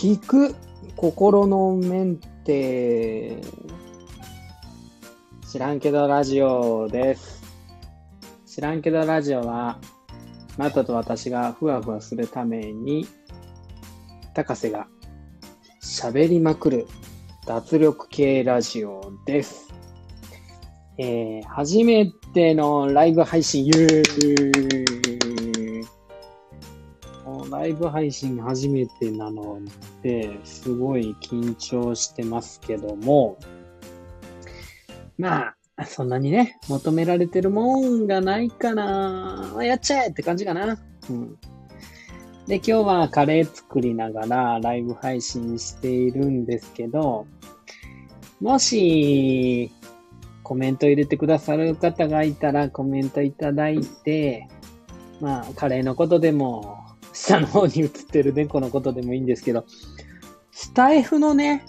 聞く心のメンテ知らんけどラジオです。知らんけどラジオは、マタと私がふわふわするために、高瀬が喋りまくる脱力系ラジオです。えー、初めてのライブ配信、イエーイライブ配信初めてなので、すごい緊張してますけども、まあ、そんなにね、求められてるもんがないかな。やっちゃえって感じかな。うん。で、今日はカレー作りながらライブ配信しているんですけど、もし、コメント入れてくださる方がいたらコメントいただいて、まあ、カレーのことでも、下の方に映ってる猫のことでもいいんですけど、スタイフのね、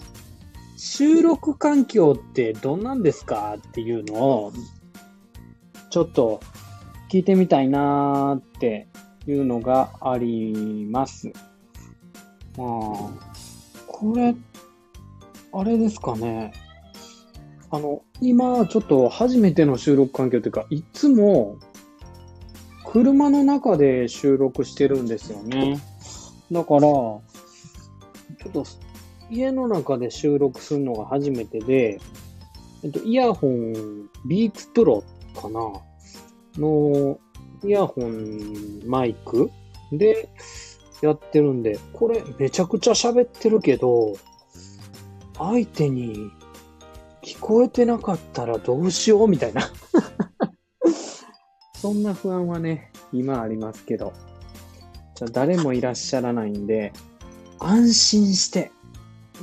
収録環境ってどんなんですかっていうのを、ちょっと聞いてみたいなーっていうのがあります。まあ、これ、あれですかね。あの、今、ちょっと初めての収録環境というか、いつも、車の中で収録してるんですよね。だから、ちょっと、家の中で収録するのが初めてで、えっと、イヤホン、ビーツプロかな？の、イヤホンマイク？でやってるんで、これめちゃくちゃ喋ってるけど、相手に聞こえてなかったらどうしよう？みたいな。そんな不安はね、今ありますけど。じゃ誰もいらっしゃらないんで、安心して、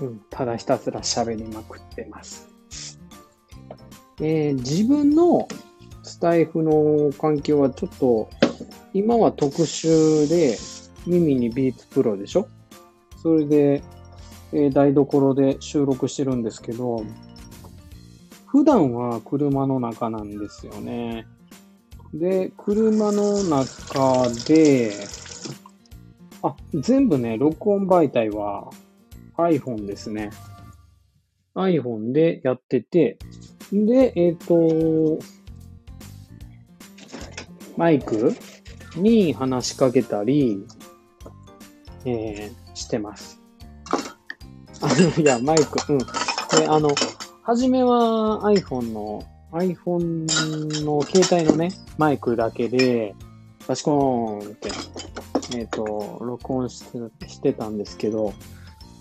うん、ただひたすら喋りまくってます。えー自分のスタイフの環境はちょっと、今は特殊で、耳にビーツプロでしょ？それで、えー台所で収録してるんですけど、普段は車の中なんですよね。で、車の中で、あ、全部ね、録音媒体は iPhone ですね。iPhone でやってて、で、えっ、と、マイクに話しかけたり、えーしてます。あの、いや、マイク、うん。で、あの、はじめは iPhone の、iPhone の携帯のね、マイクだけで、バシコーンって、えっ、と、録音してしてたんですけど、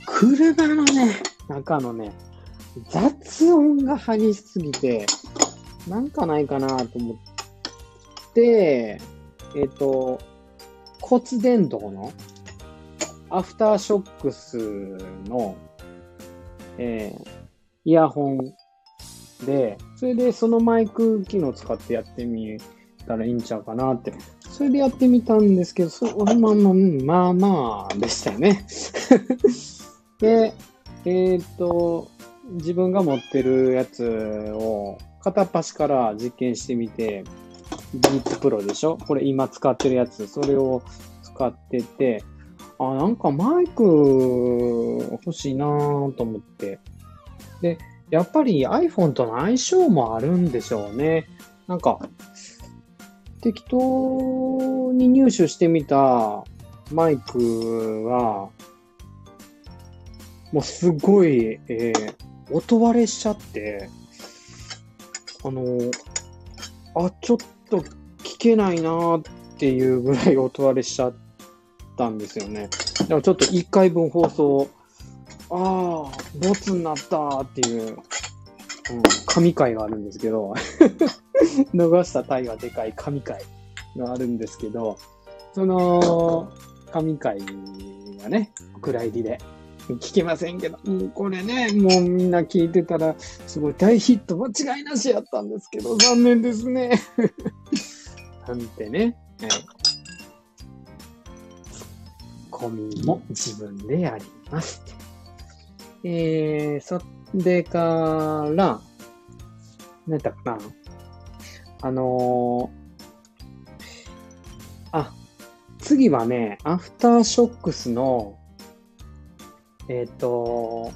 車のね、中のね、雑音が激しすぎて、なんかないかなと思って、えっ、と、骨伝導のアフターショックスの、えーイヤホンで、それでそのマイク機能使ってやってみたらいいんちゃうかなって。それでやってみたんですけど、そまあま、んまあまあでしたよね。で、えっ、と、自分が持ってるやつを片っ端から実験してみて、ビーツプロでしょ？これ今使ってるやつ、それを使ってて、あ、なんかマイク欲しいなぁと思って。で、やっぱり iPhone との相性もあるんでしょうね。なんか、適当に入手してみたマイクは、もうすごい、えー音割れしちゃって、あの、あ、ちょっと聞けないなーっていうぐらい音割れしちゃったんですよね。だからちょっと1回分放送、ああ、ボツになったーっていう、うん、神回があるんですけど、逃したタイがでかい神回があるんですけど、その神回がね、お蔵入りで。聞けませんけど、うんこれね、もうみんな聞いてたら、すごい大ヒット間違いなしやったんですけど、残念ですね。なんてね、はいコミも自分でやります。えー、それから、何だったかな。あのーあ、次はね、アフターショックスの、えっ、と、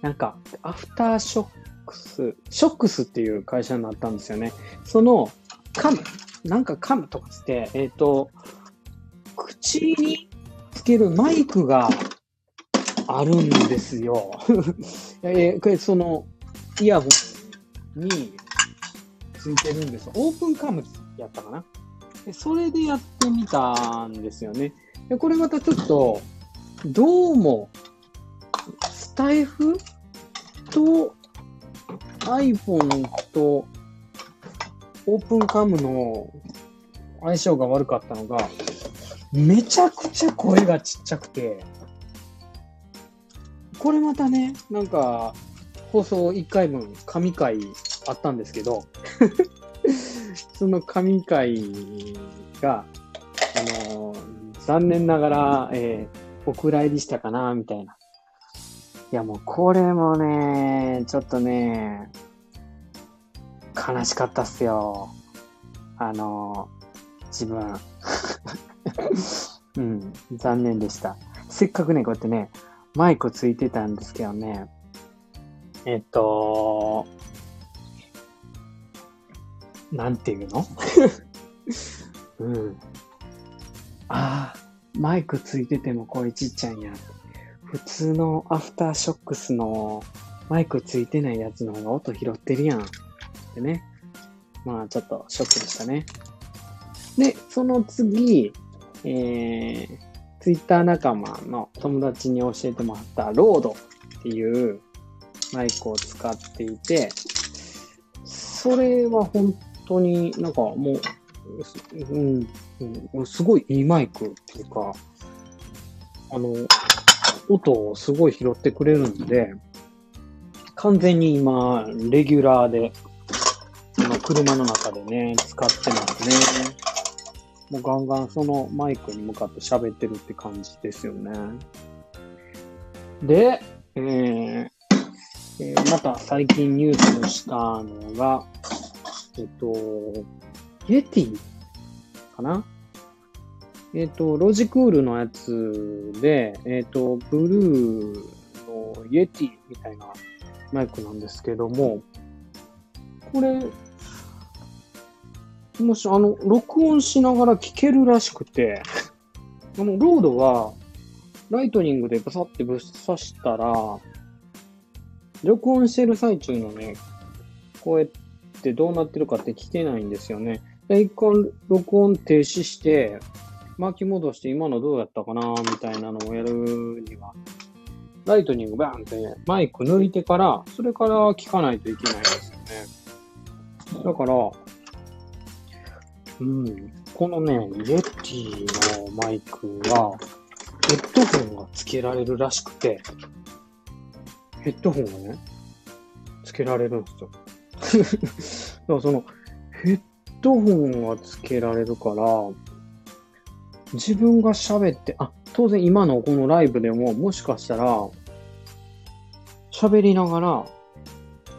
なんか、アフターショックス、ショックスっていう会社になったんですよね。その、カム、なんかカムとかつって、えっ、と、口につけるマイクがあるんですよ。えーこれ、その、イヤホンについてるんですよ。オープンカムやったかなでそれでやってみたんですよね。でこれまたちょっと、どうも、スタイフと iPhone とオープンカムの相性が悪かったのが、めちゃくちゃ声がちっちゃくて、これまたね、なんか、放送1回分、神回あったんですけど、その神回が、あの残念ながら、えーお蔵入りしたかな、みたいな。いや、もうこれもね、ちょっとね、悲しかったっすよ。あの自分。うん、残念でした。せっかくね、こうやってね、マイクついてたんですけどね、えっと、なんていうの？うん。ああ、マイクついてても声ちっちゃいんや。普通のアフターショックスのマイクついてないやつの方が音拾ってるやん。ってね。まあちょっとショックでしたね。で、その次、えー、ツイッター仲間の友達に教えてもらったロードっていうマイクを使っていて、それは本当になんかもう、うん、すごいいいマイクっていうか、あの、音をすごい拾ってくれるんで、完全に今、レギュラーで、今車の中でね、使ってますね。もうガンガンそのマイクに向かって喋ってるって感じですよね。で、えーえーまた最近ニュースしたのが、えっと、イエティかな？えっ、と、ロジクールのやつで、えっ、と、ブルーのイエティみたいなマイクなんですけども、これ、もし、あの、録音しながら聞けるらしくて、あの、ロードは、ライトニングでバサってぶっ刺したら、録音してる最中のね、声ってどうなってるかって聞けないんですよね。で、一回録音停止して、巻き戻して今のどうやったかなみたいなのをやるには、ライトニングバーンってマイク抜いてから、それから聞かないといけないですよね。だから、うん、このね、イエティのマイクは、ヘッドホンが付けられるらしくて、ヘッドホンがね、付けられるんですよ。だからその、ヘッドホンが付けられるから、自分が喋って、あ、当然今のこのライブでも、もしかしたら、喋りながら、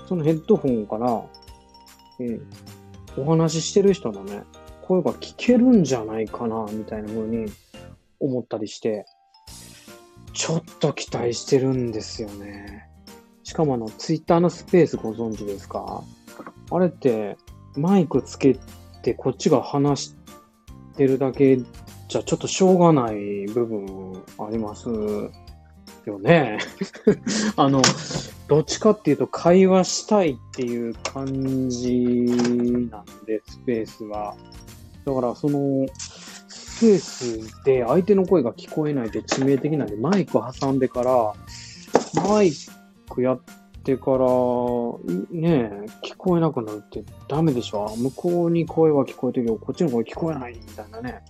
そのヘッドホンから、えーお話ししてる人のね、声が聞けるんじゃないかな、みたいな風に思ったりして、ちょっと期待してるんですよね。しかもあの、ツイッターのスペースご存知ですか？あれって、マイクつけてこっちが話してるだけじゃちょっとしょうがない部分ありますよね。あの、どっちかっていうと会話したいっていう感じなんで、スペースは。だからその、スペースで相手の声が聞こえないって致命的なんで、マイク挟んでから、マイクやってから、ねえ、聞こえなくなるってダメでしょ向こうに声は聞こえてるけど、こっちの声聞こえないみたいなね。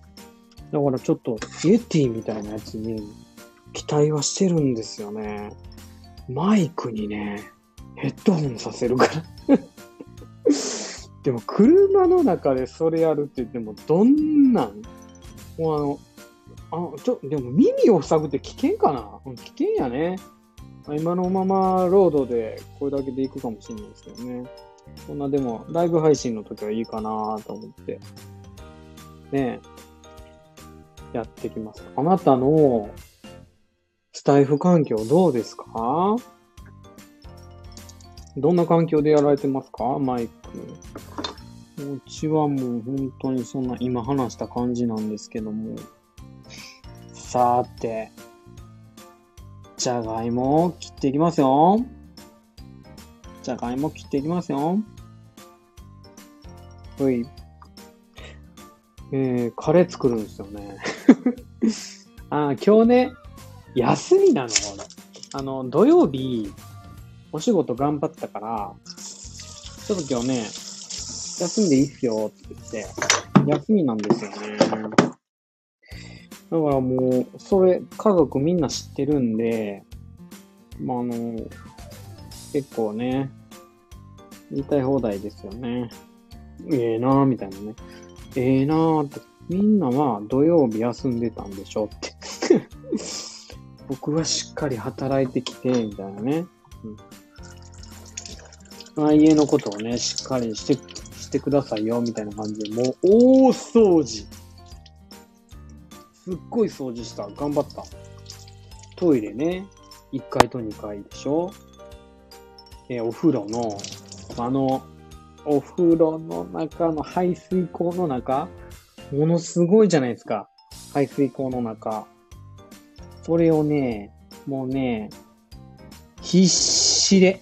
だからちょっと、イエティみたいなやつに期待はしてるんですよね。マイクにね、ヘッドホンさせるから。でも、車の中でそれやるって言っても、どんなん？もうあの、あ、ちょ、でも耳を塞ぐって危険かな？危険やね。今のままロードでこれだけで行くかもしれないですけどね。そんなでも、ライブ配信の時はいいかなと思って、ねえ、やってきます。あなたのスタイフ環境どうですか？どんな環境でやられてますか？マイク。うちはもう本当にそんな今話した感じなんですけども。さて、じゃがいもを切っていきますよ。じゃがいも切っていきますよ。はい。えー、カレー作るんですよね。あ、今日ね、休みなの、俺。あの、土曜日、お仕事頑張ったから、ちょっと今日ね、休んでいいっすよって言って、休みなんですよね。だからもう、それ、家族みんな知ってるんで、まあ、あの、結構ね、言いたい放題ですよね。ええー、なーみたいなね。ええー、なーって、みんなは土曜日休んでたんでしょって 僕はしっかり働いてきて、みたいなね。うん、あ、家のことをね、しっかりして、してくださいよ、みたいな感じで、もう大掃除。すっごい掃除した。頑張った。トイレね。1階と2階でしょ。えお風呂の、あの、お風呂の中の排水口の中、ものすごいじゃないですか。排水口の中。それをね、もうね、必死で、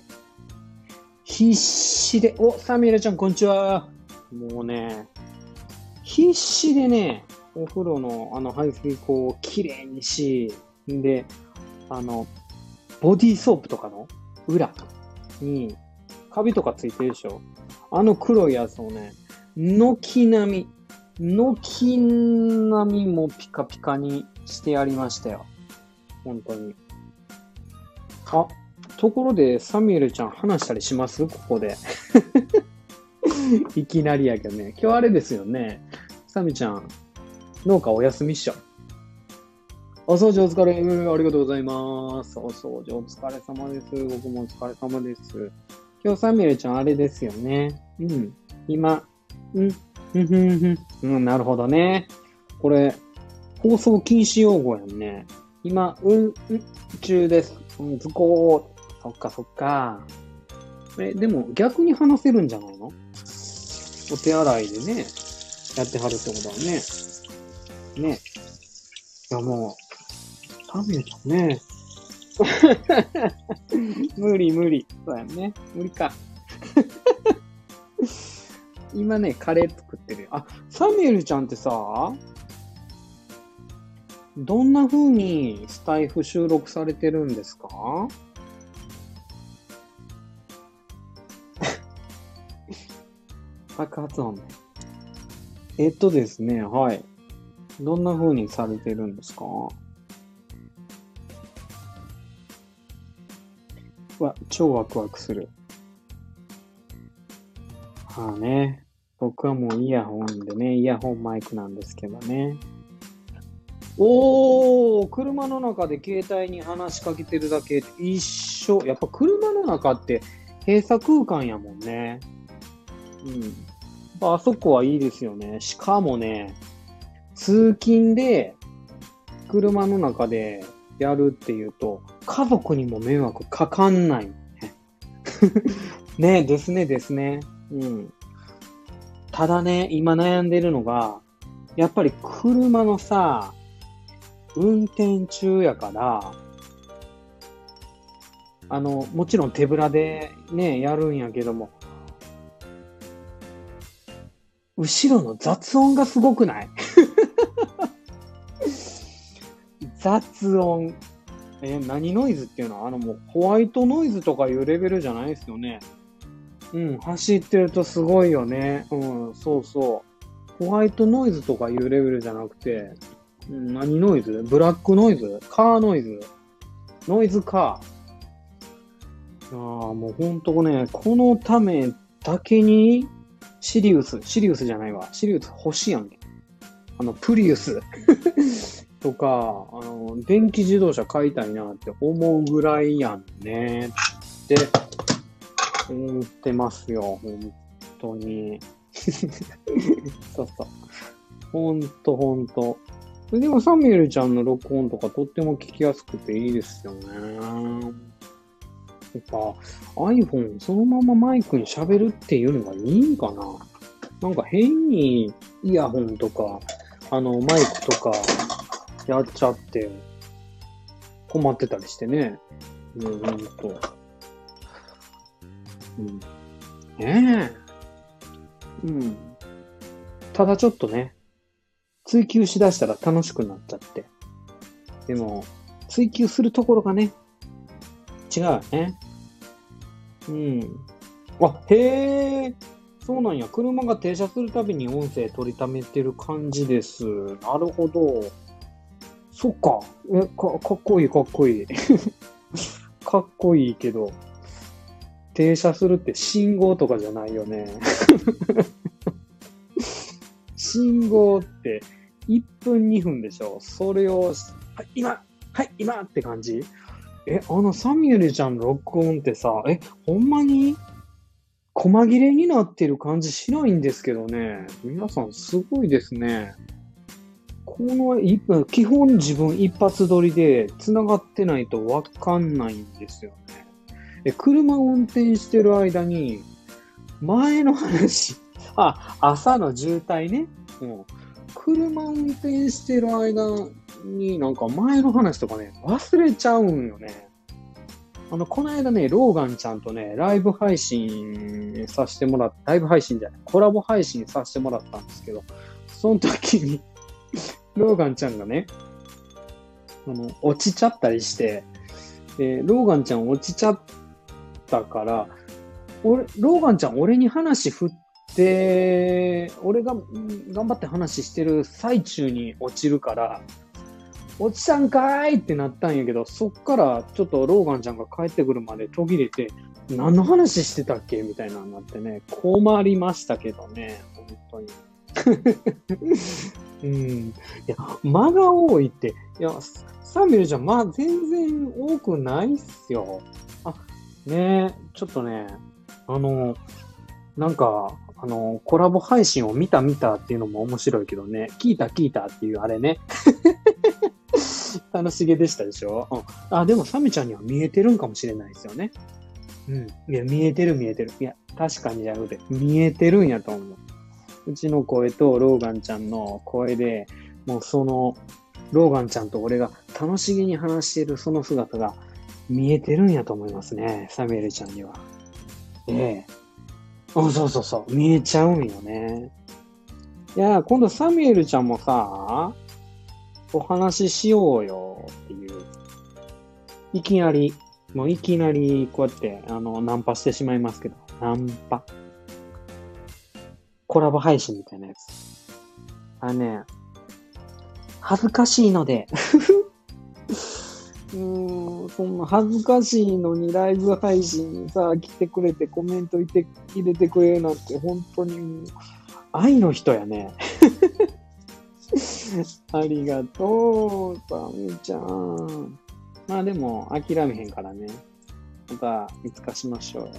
必死で、お、サミュエルちゃん、こんにちは。もうね、必死でね、お風呂のあの排水口をきれいにし、んで、あの、ボディーソープとかの裏に、カビとかついてるでしょあの黒いやつをね、軒並み、軒並みもピカピカにしてやりましたよ。本当に。あ、ところで、サミュエルちゃん話したりします？ここで。いきなりやけどね。今日あれですよね。サミちゃん、農家お休みっしょ。お掃除お疲れ、ありがとうございます。お掃除お疲れ様です。僕もお疲れ様です。今日サミュエルちゃんあれですよね。うん。今、うん、ふんふん。うん、なるほどね。これ、放送禁止用語やんね。今、うん、うん、中です。うん、図工。そっかそっか。え、でも逆に話せるんじゃないの？お手洗いでね、やってはるってことはね。ね。いやもう、タミュちゃんね。無理無理。そうやね。無理か。今ね、カレー作ってるよ。あ、サミュエルちゃんってさ、どんな風にスタイフ収録されてるんですか？爆発音ね。えっとですね、はい。どんな風にされてるんですか？わ、超ワクワクする。はあね。僕はもうイヤホンでね、イヤホンマイクなんですけどね。おー、車の中で携帯に話しかけてるだけ一緒。やっぱ車の中って閉鎖空間やもんね。うん。あそこはいいですよね。しかもね、通勤で車の中でやるっていうと、家族にも迷惑かかんない。ねですねですね。うん。ただね、今悩んでるのが、やっぱり車のさ、運転中やから、あの、もちろん手ぶらでね、やるんやけども、後ろの雑音がすごくない？雑音。え何ノイズっていうの？は、あのもうホワイトノイズとかいうレベルじゃないですよね。うん、走ってるとすごいよね。うん、そうそう。ホワイトノイズとかいうレベルじゃなくて、うん、何ノイズ？ブラックノイズ？カーノイズ？ノイズカー。ああ、もうほんとね、このためだけに、シリウス、シリウスじゃないわ。シリウス欲しいやんけ。あの、プリウス とか、あの、電気自動車買いたいなって思うぐらいやんね。って思ってますよ、本当に。そうそう。ほんとほんと。でもサミュエルちゃんの録音とかとっても聞きやすくていいですよね。やっぱ iPhone そのままマイクに喋るっていうのがいいんかな？なんか変にイヤホンとか、あのマイクとかやっちゃって困ってたりしてね。うん、ほんと。うん。ねえ。うん。ただちょっとね、追求しだしたら楽しくなっちゃって。でも、追求するところがね、違うよね。うん。あ、へえ、そうなんや。車が停車するたびに音声取りためてる感じです。なるほど。そっか。え、か、かっこいい、かっこいい。かっこいいけど、停車するって信号とかじゃないよね。信号って1分2分でしょ。それを、はい、今はい、今って感じえ、あのサミュエルちゃんの録音ってさ、え、ほんまに？細切れになってる感じしないんですけどね。皆さんすごいですね。この一分、基本自分一発撮りで繋がってないとわかんないんですよね。え、車運転してる間に、前の話、あ、朝の渋滞ね。うん。車運転してる間になんか前の話とかね、忘れちゃうんよね。あの、この間ね、ローガンちゃんとね、ライブ配信させてもらっライブ配信じゃない、コラボ配信させてもらったんですけど、その時に、ローガンちゃんがね、あの、落ちちゃったりして、で、ローガンちゃん落ちちゃったから、俺、ローガンちゃん俺に話振って、俺が頑張って話してる最中に落ちるから、落ちたんかーいってなったんやけど、そっからちょっとローガンちゃんが帰ってくるまで途切れて、何の話してたっけみたいなのになってね、困りましたけどね、本当に。うん。いや、間が多いって、いや、サミュルちゃん、ま全然多くないっすよ。あ、ねえ、ちょっとね、あの、なんか、あの、コラボ配信を見た見たっていうのも面白いけどね、聞いた聞いたっていうあれね。楽しげでしたでしょ、うん、あ、でもサミちゃんには見えてるんかもしれないですよね。うん。いや、見えてる見えてる。いや、確かにじゃなくて、見えてるんやと思う。うちの声とローガンちゃんの声で、もうその、ローガンちゃんと俺が楽しげに話しているその姿が見えてるんやと思いますね、サミュエルちゃんには。ええ。あ、そうそうそう、見えちゃうんよね。いや、今度サミュエルちゃんもさ、お話ししようよっていう。いきなり、もういきなりこうやって、あの、ナンパしてしまいますけど、ナンパ。コラボ配信みたいなやつ。あのね、恥ずかしいので。うーん、そんな恥ずかしいのにライブ配信にさ、来てくれてコメントいて入れてくれるなんて本当に愛の人やね。ありがとう、サミちゃん。まあでも諦めへんからね。またいつかしましょう。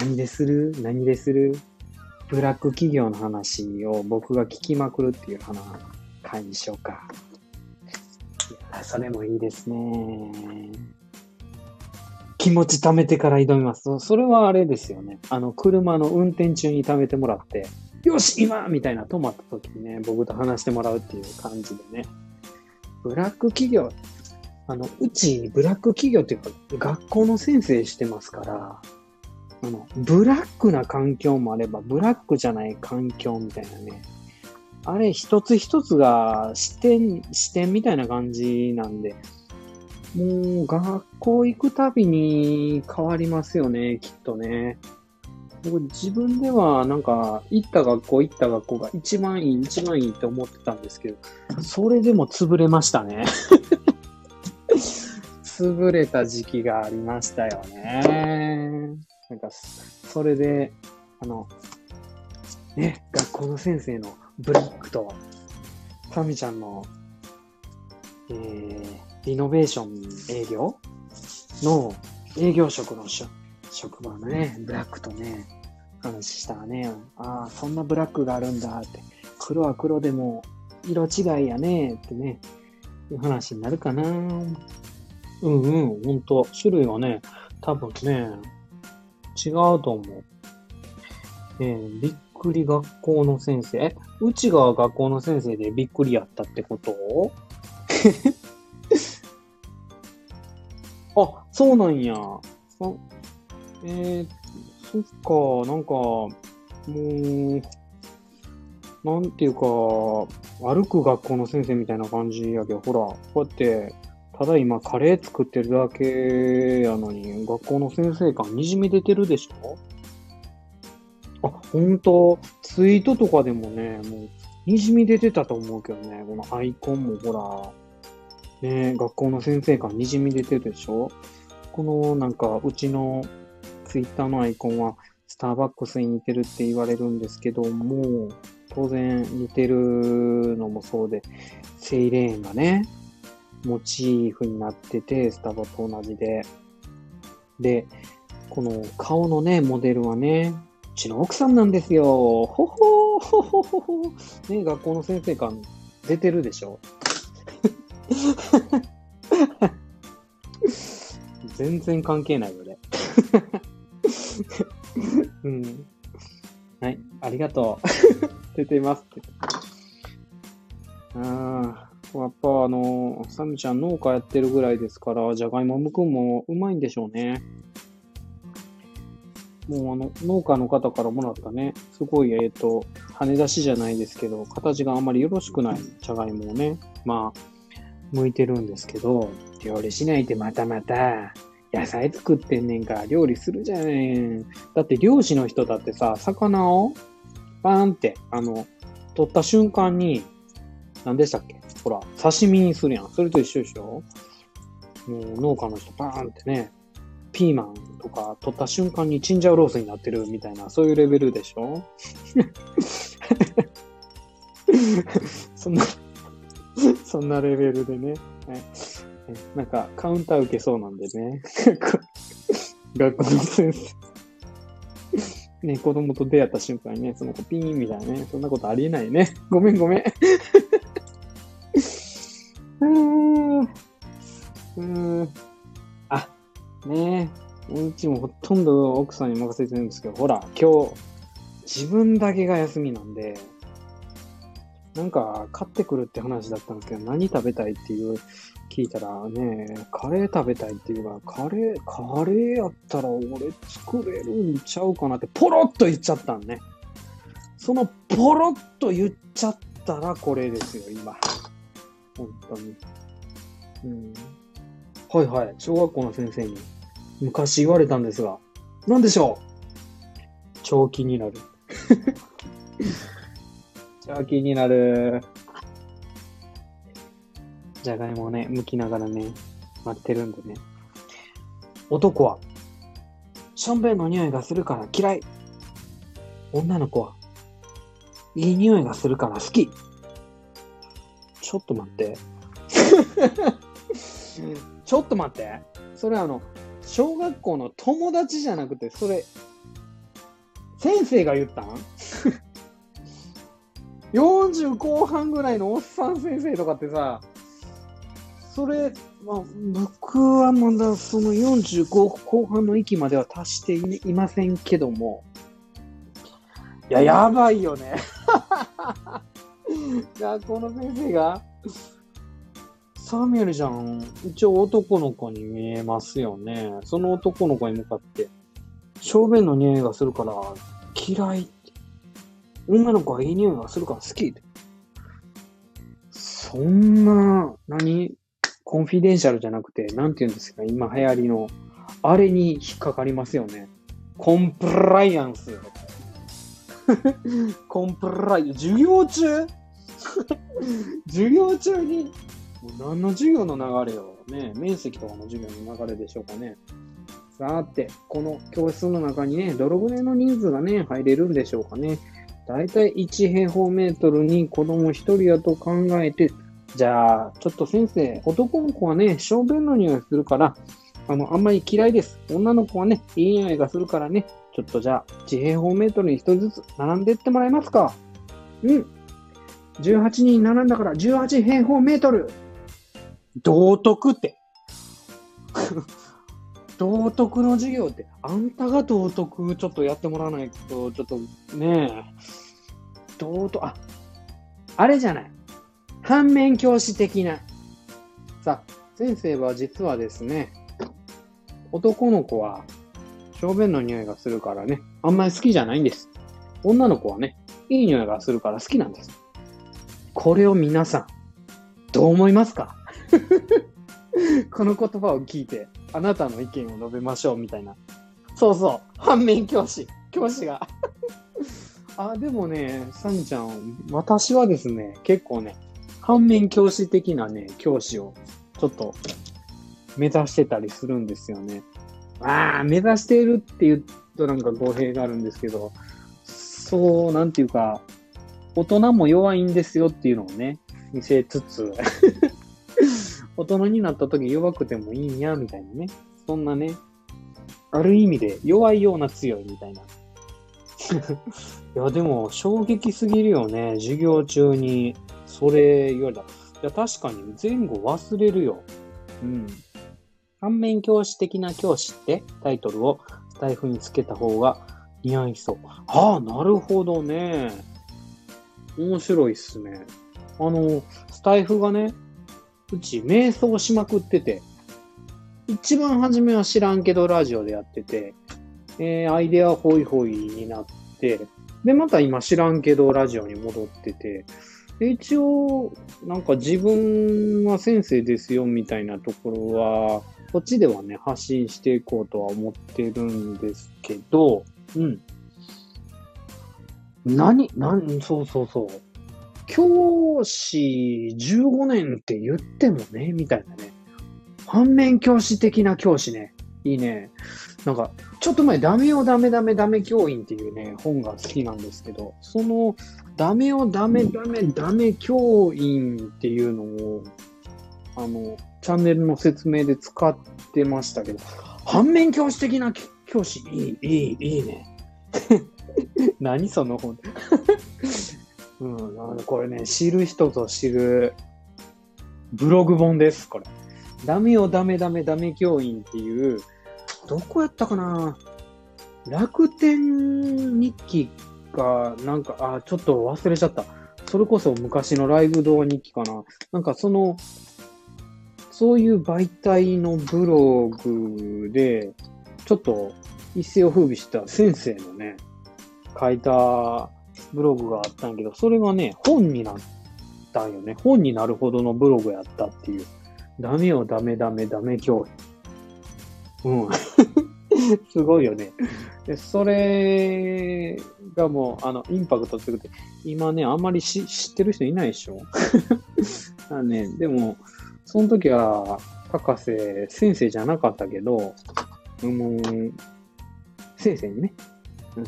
何でする？何でする？ブラック企業の話を僕が聞きまくるっていう話会にしようか。いや、それもいいですね。気持ち貯めてから挑みます。それはあれですよね。あの、車の運転中に貯めてもらって、よし今みたいな止まった時にね、僕と話してもらうっていう感じでね。ブラック企業、あの、うちブラック企業っていうか、学校の先生してますから、あの、ブラックな環境もあれば、ブラックじゃない環境みたいなね。あれ、一つ一つが視点、視点みたいな感じなんで、もう学校行くたびに変わりますよね、きっとね。僕自分ではなんか、行った学校行った学校が一番いい、一番いいって思ってたんですけど、それでも潰れましたね。潰れた時期がありましたよね。なんか、それで、あの、ね、学校の先生のブラックと、サミちゃんの、えー、リノベーション営業の営業職の職場のね、ブラックとね、話したらね、ああ、そんなブラックがあるんだって、黒は黒でも色違いやねってね、いう話になるかな。うんうん、ほんと。種類はね、多分ね、違うと思う。えー、びっくり学校の先生。え、うちが学校の先生でびっくりやったってこと？あ、そうなんや。えー、そっか、なんか、もう、なんていうか、歩く学校の先生みたいな感じやけど、ほら、こうやって、ただ今カレー作ってるだけやのに、学校の先生感にじみ出てるでしょ？あ、ほんと、ツイートとかでもね、もう、にじみ出てたと思うけどね、このアイコンもほら、ね、学校の先生感にじみ出てるでしょ？このなんか、うちのツイッターのアイコンは、スターバックスに似てるって言われるんですけども、当然似てるのもそうで、セイレーンがね、モチーフになってて、スタバと同じで。で、この顔のね、モデルはね、うちの奥さんなんですよ。ほほーほほほほね、学校の先生感出てるでしょ 全然関係ないよね。うん。はい、ありがとう。出てますって。ああ、やっぱあの、サミちゃん農家やってるぐらいですから、じゃがいもむくんもうまいんでしょうね。もうあの、農家の方からもらったね、すごい、えっ、ー、と、羽出しじゃないですけど、形があんまりよろしくないじゃがいもをね、まあ、剥いてるんですけど、料理しないでまたまた、野菜作ってんねんから料理するじゃん。だって漁師の人だってさ、魚をバーンって、あの、取った瞬間に、何でしたっけ？ほら、刺身にするやん。それと一緒でしょ？もう農家の人バーンってね、ピーマンとか取った瞬間にチンジャオロースになってるみたいな、そういうレベルでしょ？そんなそんなレベルでね。はいなんか、カウンター受けそうなんでね。学校の先生。ね、子供と出会った瞬間にね、その子ピーンみたいなね、そんなことありえないね。ごめんごめん。うん。うん。あ、ねえ。うちもほとんど奥さんに任せてるんですけど、ほら、今日、自分だけが休みなんで、なんか買ってくるって話だったんですけど、何食べたいっていう聞いたらね、カレー食べたいっていうから、カレー、カレーやったら俺作れるんちゃうかなってポロッと言っちゃったんね。そのポロッと言っちゃったらこれですよ、今。本当に。うん。はいはい。小学校の先生に昔言われたんですが、何でしょう？超気になる。超気になる。じゃがいもをね、剥きながらね、待ってるんでね。男は、しょんべんの匂いがするから嫌い。女の子は、いい匂いがするから好き。ちょっと待って。ちょっと待って。それあの、小学校の友達じゃなくて、それ、先生が言ったん ?40 後半ぐらいのおっさん先生とかってさ、それ、まあ、僕はまだその45後半の域までは達していませんけども、いや、やばいよね。学校の先生が、サミュエルじゃん、一応男の子に見えますよね。その男の子に向かって、小便の匂いがするから嫌い。女の子はいい匂いがするから好き。そんな、何？コンフィデンシャルじゃなくて、なんて言うんですか、今流行りの、あれに引っかかりますよね。コンプライアンス。コンプライアンス。授業中？授業中に、何の授業の流れよ。ね、面積とかの授業の流れでしょうかね。さて、この教室の中にね、どのぐらいの人数がね、入れるんでしょうかね。だいたい1平方メートルに子供1人やと考えて、じゃあ、ちょっと先生、男の子はね、小便の匂いするから、あの、あんまり嫌いです。女の子はね、いい匂いがするからね、ちょっとじゃあ、1平方メートルに1人ずつ並んでってもらえますか？うん。18人並んだから18平方メートル道徳って。道徳の授業って、あんたが道徳ちょっとやってもらわないと、ちょっとねえ、道徳、あ、あれじゃない。反面教師的な。さあ、先生は実はですね、男の子は小便の匂いがするからね、あんまり好きじゃないんです。女の子はね、いい匂いがするから好きなんです。これを皆さん、どう思いますか？この言葉を聞いて、あなたの意見を述べましょうみたいな。そうそう、反面教師、教師が あ、でもね、サミちゃん、私はですね、結構ね、反面教師的なね、教師をちょっと目指してたりするんですよね。ああ、目指しているって言うとなんか語弊があるんですけど、そう、なんていうか、大人も弱いんですよっていうのをね、見せつつ 大人になった時弱くてもいいんや、みたいなね。そんなね、ある意味で弱いような強いみたいな。いや、でも衝撃すぎるよね。授業中にそれ言われた。いや、確かに前後忘れるよ。うん。反面教師的な教師ってタイトルをスタイフにつけた方が似合いそう。ああ、なるほどね。面白いっすね。あの、スタイフがね、うち瞑想しまくってて、一番初めは知らんけどラジオでやってて、えー、アイデアホイホイになって、で、また今知らんけどラジオに戻ってて、で一応、なんか自分は先生ですよみたいなところは、こっちではね、発信していこうとは思ってるんですけど、うん。何、何、そうそうそう。教師15年って言ってもね、みたいなね。反面教師的な教師ね。いいね。なんか、ちょっと前、ダメよダメダメダメ教員っていうね、本が好きなんですけど、その、ダメよダメダメダメ教員っていうのを、あの、チャンネルの説明で使ってましたけど、反面教師的な教師、いい、いい、いいね。何その本？うん、これね、知る人ぞ知るブログ本です、これ。ダメよ、ダメダメダメ教員っていう、どこやったかな？楽天日記か、なんか、あ、ちょっと忘れちゃった。それこそ昔のライブ動画日記かな。なんかその、そういう媒体のブログで、ちょっと一世を風靡した先生のね、書いたブログがあったんやけど、それがね、本になったんよね。本になるほどのブログやったっていう。ダメよ、ダメダメダメ教員。うん。すごいよね。で、それがもう、あの、インパクト強くて、今ね、あんまり知ってる人いないでしょ？あね、でも、その時は、博士、先生じゃなかったけど、うん、先生にね、うん、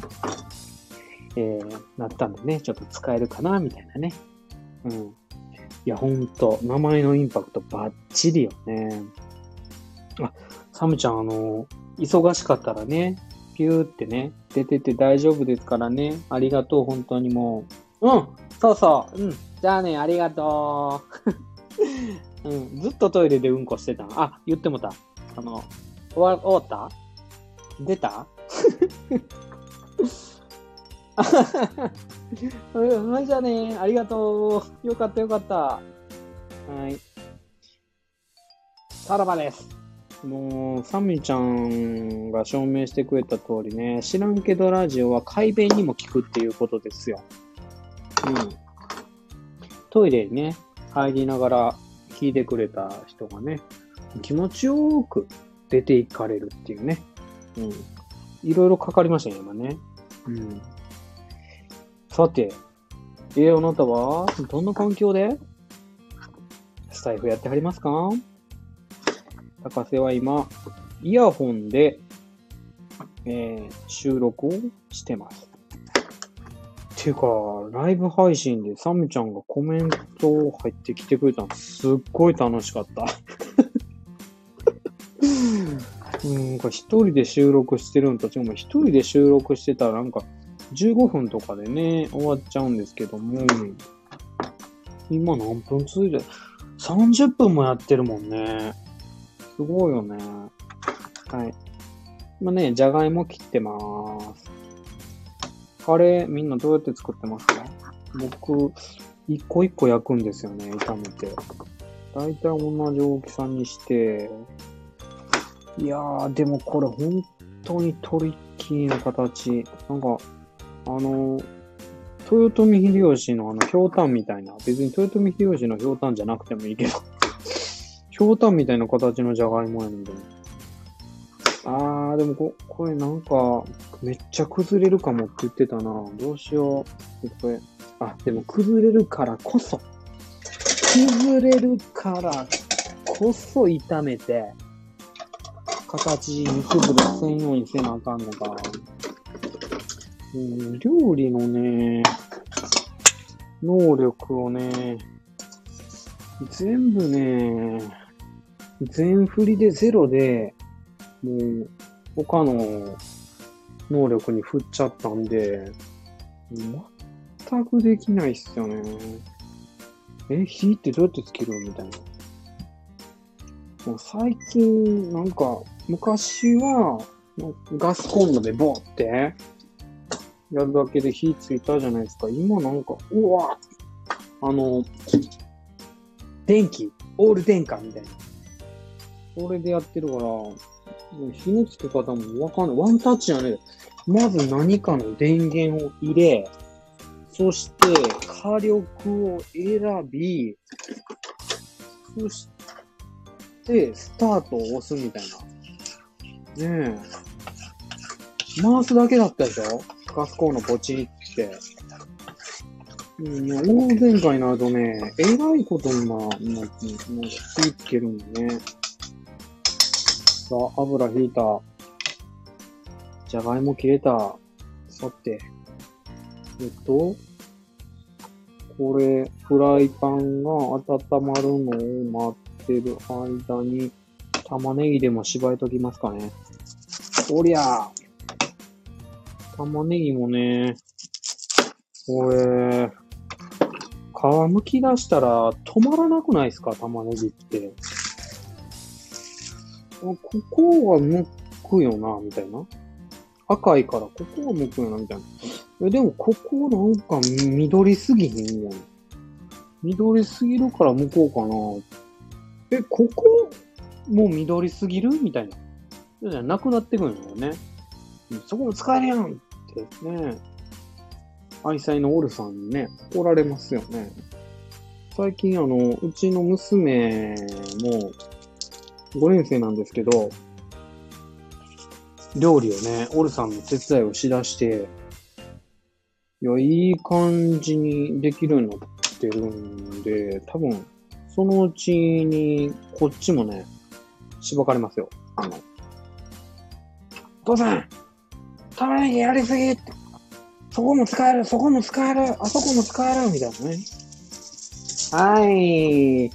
えー、なったんでね、ちょっと使えるかな、みたいなね。うん。いや、ほんと、名前のインパクトバッチリよね。あ、サムちゃん、あの、忙しかったらね、ピューってね、出てて大丈夫ですからね。ありがとう、本当にもう。うん、そうそう。うん。じゃあね、ありがとう。うん、ずっとトイレでうんこしてたあ、言ってもた。あの、終わ、終わった？出た？は い、じゃあね。ありがとう。よかったよかった。はい。さらばです。もう、サミちゃんが証明してくれた通りね、知らんけどラジオは快便にも効くっていうことですよ。うん。トイレにね、入りながら聞いてくれた人がね、気持ちよく出ていかれるっていうね。うん。いろいろかかりましたね、今ね。うん。さて、えー、あなたは、どんな環境で？スタイフやってはりますか？高瀬は今、イヤホンで、えー、収録をしてます。ていうか、ライブ配信でサムちゃんがコメント入ってきてくれたのすっごい楽しかった。うんか、一人で収録してるんと違う。一人で収録してたらなんか、15分とかでね、終わっちゃうんですけども、今何分続いてる ?30 分もやってるもんね。すごいよね。はい。今ね、じゃがいも切ってまーす。カレーみんなどうやって作ってますか？僕、一個一個焼くんですよね、炒めて。だいたい同じ大きさにして、いやー、でもこれ本当にトリッキーな形。なんか、あの、豊臣秀吉のあの、ひょうたんみたいな、別に豊臣秀吉のひょうたんじゃなくてもいいけど、ひょうたんみたいな形のじゃがいもやねんけど。あー、でもこ、これなんか、めっちゃ崩れるかもって言ってたな。どうしよう。これ、あ、でも崩れるからこそ、崩れるからこそ炒めて、形に崩れせんようにせなあかんのか。うん、料理のね、能力をね、全部ね、全振りでゼロで、もう、他の能力に振っちゃったんで、全くできないっすよね。え、火ってどうやってつけるみたいな。もう最近、なんか、昔は、ガスコンロでボーってやるだけで火ついたじゃないですか。今なんか、うわあの、電気、オール電化みたいな。それでやってるから、もう火のつけ方もわかんない。ワンタッチじゃねえ。まず何かの電源を入れ、そして火力を選び、そしてスタートを押すみたいな。ねえ。回すだけだったでしょ？ガスコンロポチって。うん、大電化になるとね、えらいことにな、な、な、火つけるんだね。さあ、油引いた。じゃがいも切れた。さて。えっと、これ、フライパンが温まるのを待ってる間に、玉ねぎでも縛いときますかね。おりゃ玉ねぎもね、これ、皮むき出したら止まらなくないですか？玉ねぎって。ここは剥くよな、みたいな。赤いからここは剥くよな、みたいな。え、でもここなんか緑すぎへんやん。緑すぎるから剥こうかな。え、ここもう緑すぎるみたいな。じゃなくなってくるんだよね。そこも使えるやんってね。愛妻のオルさんにね、怒られますよね。最近あの、うちの娘も、5年生なんですけど、料理をね、オルさんの手伝いをしだして、いや、いい感じにできるようになってるんで、多分、そのうちに、こっちもね、しばかれますよ。あの、お父さん玉ねぎやりすぎそこも使える、そこも使える、あそこも使える、みたいなね。はい。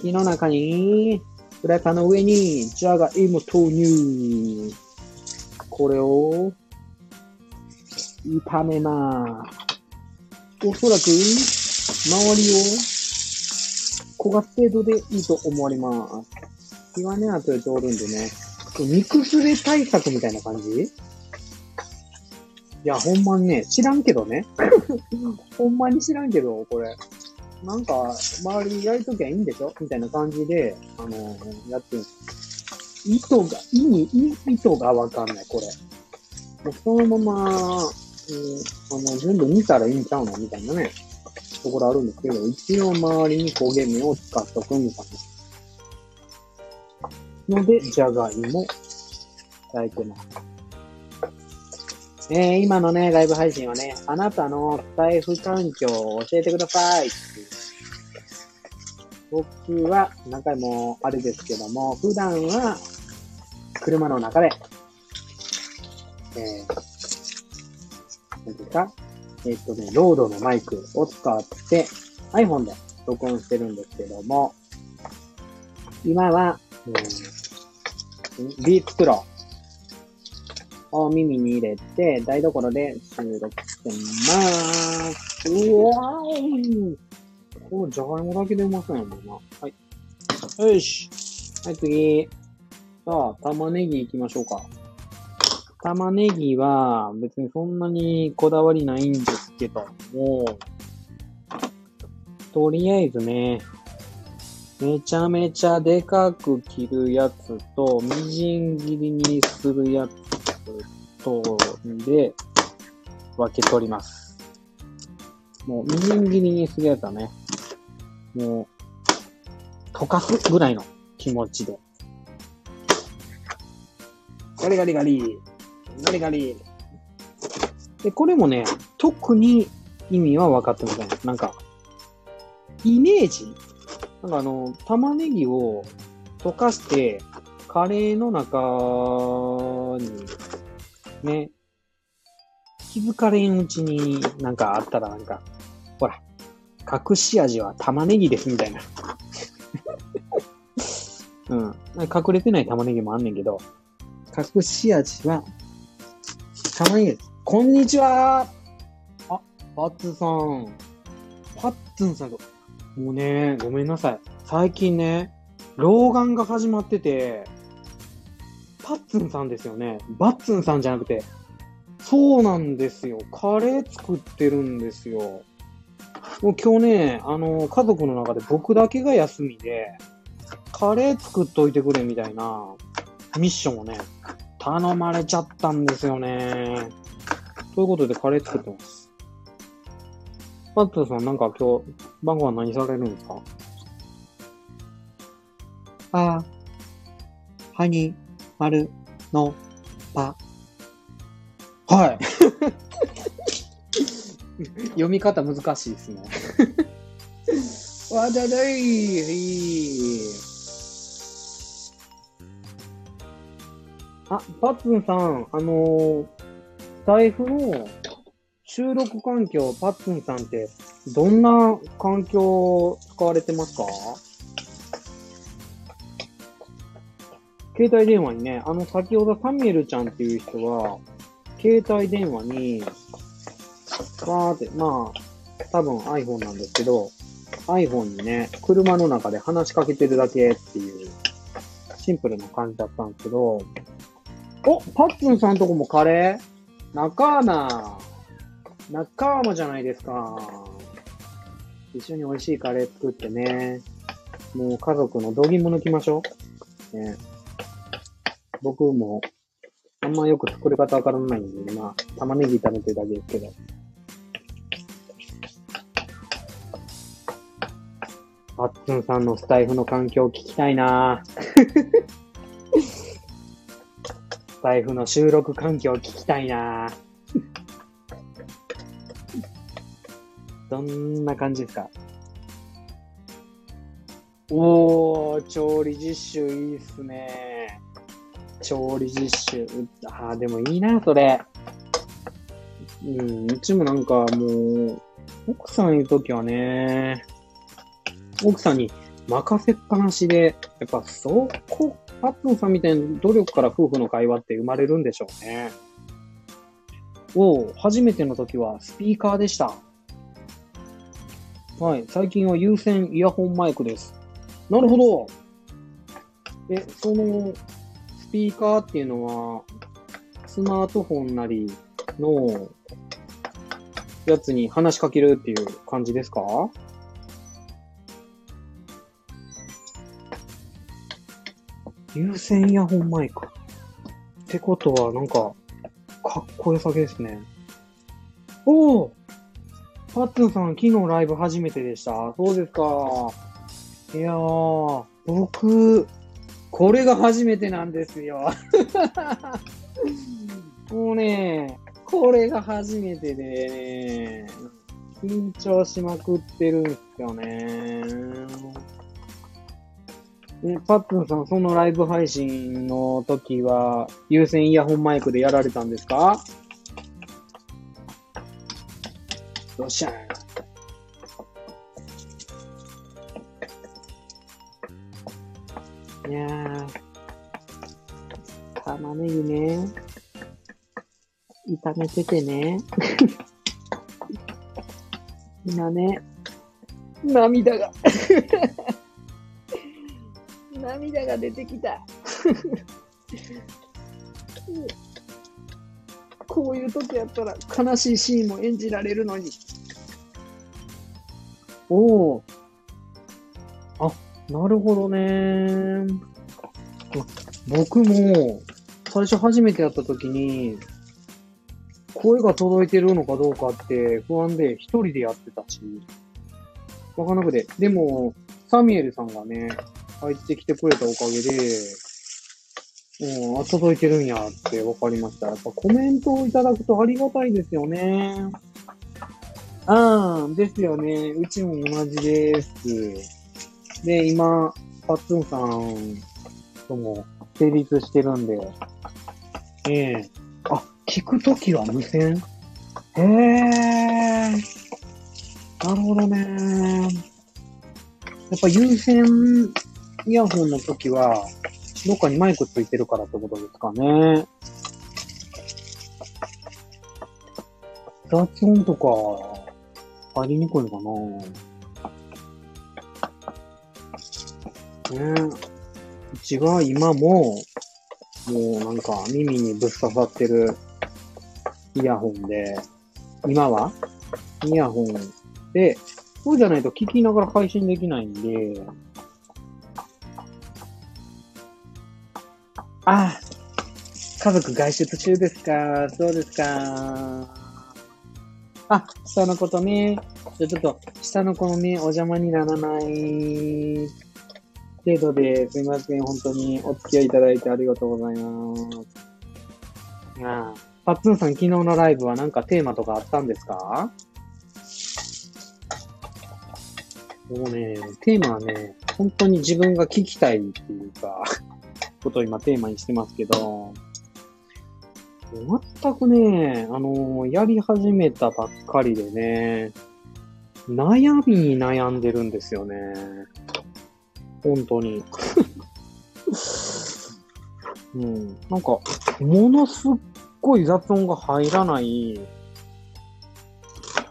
火の中に、フライパンの上に、じゃがいも投入。これを、炒めます。おそらく、周りを焦がす程度でいいと思われます。火はね、後で通るんでね。肉すれ対策みたいな感じ？いや、ほんまにね、知らんけどね。ほんまに知らんけど、これ。なんか、周りやりときゃいいんでしょ？みたいな感じで、あのー、やってる意図が、意味、意図がわかんない、これ。もうそのまま、うん、あの、全部見たらいいんちゃうの？みたいなね、ところあるんですけど、一応周りに焦げ目を使っとくみたいな。ので、じゃがいも、焼いてます。えー、今のね、ライブ配信はね、あなたの財布環境を教えてください。ってい僕は何回もあれですけども、普段は車の中で、えー、何ですかえっ、とね、ロードのマイクを使って iPhone で録音してるんですけども、今は、えー、ビーツプロ。を耳に入れて台所で収録してまーす。うわーいこのじゃがいもだけでうまそうやもんな。はい。よし。はい、次。さあ、玉ねぎ行きましょうか。玉ねぎは別にそんなにこだわりないんですけども、とりあえずね、めちゃめちゃでかく切るやつと、みじん切りにするやつと、で、分け取ります。もう、みじん切りにするやつはね、もう、溶かすぐらいの気持ちで。ガリガリガリ。ガリガリ。で、これもね、特に意味は分かってません。なんか、イメージなんかあの、玉ねぎを溶かして、カレーの中に、ね、気づかれんうちになんかあったらなんか、ほら、隠し味は玉ねぎですみたいな。うん。隠れてない玉ねぎもあんねんけど、隠し味は玉ねぎです。こんにちはあ、パッツンさん。パッツンさんと、もうね、ごめんなさい。最近ね、老眼が始まってて、パッツンさんですよね。バッツンさんじゃなくて、そうなんですよ。カレー作ってるんですよ。もう今日ね、あの、家族の中で僕だけが休みで、カレー作っといてくれみたいなミッションをね、頼まれちゃったんですよね。ということでカレー作ってます。パッツンさんなんか今日晩ご飯何されるんですか？あー、ハニー、マル、の、パ。はい。読み方難しいですね。わだだい。あ、パッツンさん、あのー、財布の収録環境、パッツンさんって、どんな環境を使われてますか携帯電話にね、あの、先ほどサミュエルちゃんっていう人は、携帯電話に、わーって、まあ、多分 iPhone なんですけど、iPhone にね、車の中で話しかけてるだけっていう、シンプルな感じだったんですけど、おパッツンさんとこもカレー？仲間仲間じゃないですか。一緒に美味しいカレー作ってね。もう家族の度肝抜きましょう。ね。僕も、あんまよく作り方わからないんで、まあ、玉ねぎ炒めてるだけですけど。パッツンさんのスタイフの環境聞きたいな スタイフの収録環境聞きたいなどんな感じですか？おー、調理実習いいっすね。調理実習。あー、でもいいな、それ。うん、うちもなんかもう、奥さんいるときはね、奥さんに任せっぱなしで、やっぱそこ、パッツンさんみたいな努力から夫婦の会話って生まれるんでしょうね。おう、初めての時はスピーカーでした。はい、最近は有線イヤホンマイクです。なるほど。え、その、ピーカーっていうのは、スマートフォンなりのやつに話しかけるっていう感じですか？有線イヤホンマイク。ってことは、なんか、かっこよさげですね。おおパッツンさん、昨日ライブ初めてでした。そうですか？いやー、僕、これが初めてなんですよ。もうね、これが初めてでね、緊張しまくってるんですよね。え、パッツンさん、そのライブ配信の時は、有線イヤホンマイクでやられたんですか？よっしゃいやー、玉ねぎね、炒めててね。今ね、涙が。涙が出てきた。こういう時やったら悲しいシーンも演じられるのに。おお。あ、なるほどね。僕も、最初初めてやった時に、声が届いてるのかどうかって不安で一人でやってたし、わかんなくて。でも、サミュエルさんがね、入ってきてくれたおかげで、うん、あ、届いてるんやってわかりました。やっぱコメントをいただくとありがたいですよね。ああ、ですよね。うちも同じです。で、今、パッツンさんとも成立してるんで、ええあ、聞くときは無線？へえー。なるほどね。やっぱ有線イヤホンの時は、どっかにマイクついてるからってことですかね。雑音とか、入りにくいのかなね。うちは今も、もうなんか耳にぶっ刺さってるイヤホンで、今は？イヤホンで、そうじゃないと聞きながら配信できないんで、あ、家族外出中ですか？そうですか。あ、下の子とね、じゃちょっと、下の子のね、お邪魔にならない。程度ですいません。本当にお付き合いいただいてありがとうございます。ああ、パッツンさん昨日のライブはなんかテーマとかあったんですか？もうね、テーマはね、本当に自分が聞きたいっていうか ことを今テーマにしてますけど、全くね、あの、やり始めたばっかりでね、悩みに悩んでるんですよね。本当に。うん。なんか、ものすっごい雑音が入らない、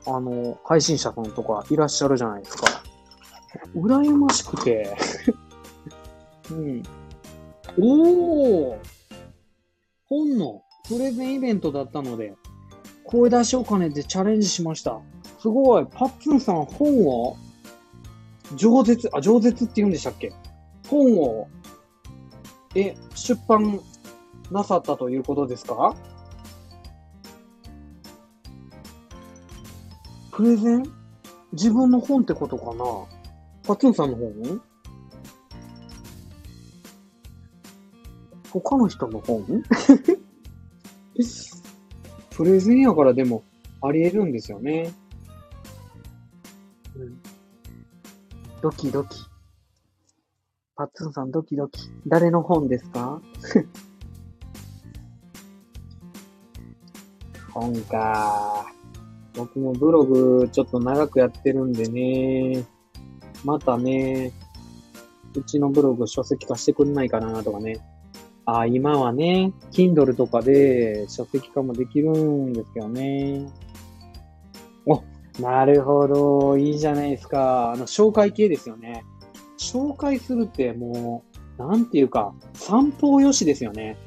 あの、配信者さんとかいらっしゃるじゃないですか。羨ましくて。うん。おお本のプレゼンイベントだったので、声出しを兼ねてチャレンジしました。すごい。パッツンさん、本を饒舌、あ、饒舌って言うんでしたっけ？本を、え、出版なさったということですか？プレゼン？自分の本ってことかな？パツンさんの本？他の人の本？プレゼンやからでもあり得るんですよね。うん、ドキドキ。パッツンさんドキドキ。誰の本ですか？本か。僕もブログちょっと長くやってるんでね。またね、うちのブログ書籍化してくんないかなとかね。あ、今はね、Kindle とかで書籍化もできるんですけどね。なるほど。いいじゃないですか。あの、紹介系ですよね。紹介するってもう、なんていうか、散歩よしですよね。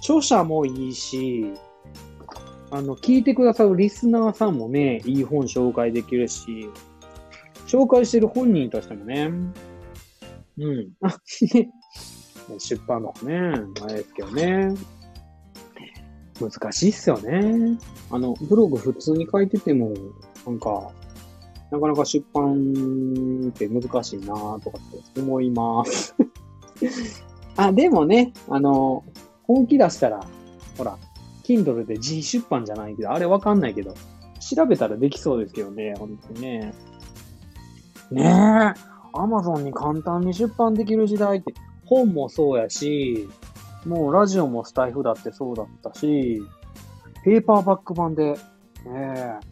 著者もいいし、あの、聞いてくださるリスナーさんもね、いい本紹介できるし、紹介してる本人としてもね、うん。あ、ね、出版のね、あれですけどね。難しいっすよね。あの、ブログ普通に書いてても、なんか、なかなか出版って難しいなとかって思います。あ、でもね、あの、本気出したら、ほら、Kindle で自費出版じゃないけど、あれわかんないけど、調べたらできそうですけどね、本当にね。ねえ、アマゾンに簡単に出版できる時代って、本もそうやし、もうラジオもスタイフだってそうだったし、ペーパーバック版で、ええ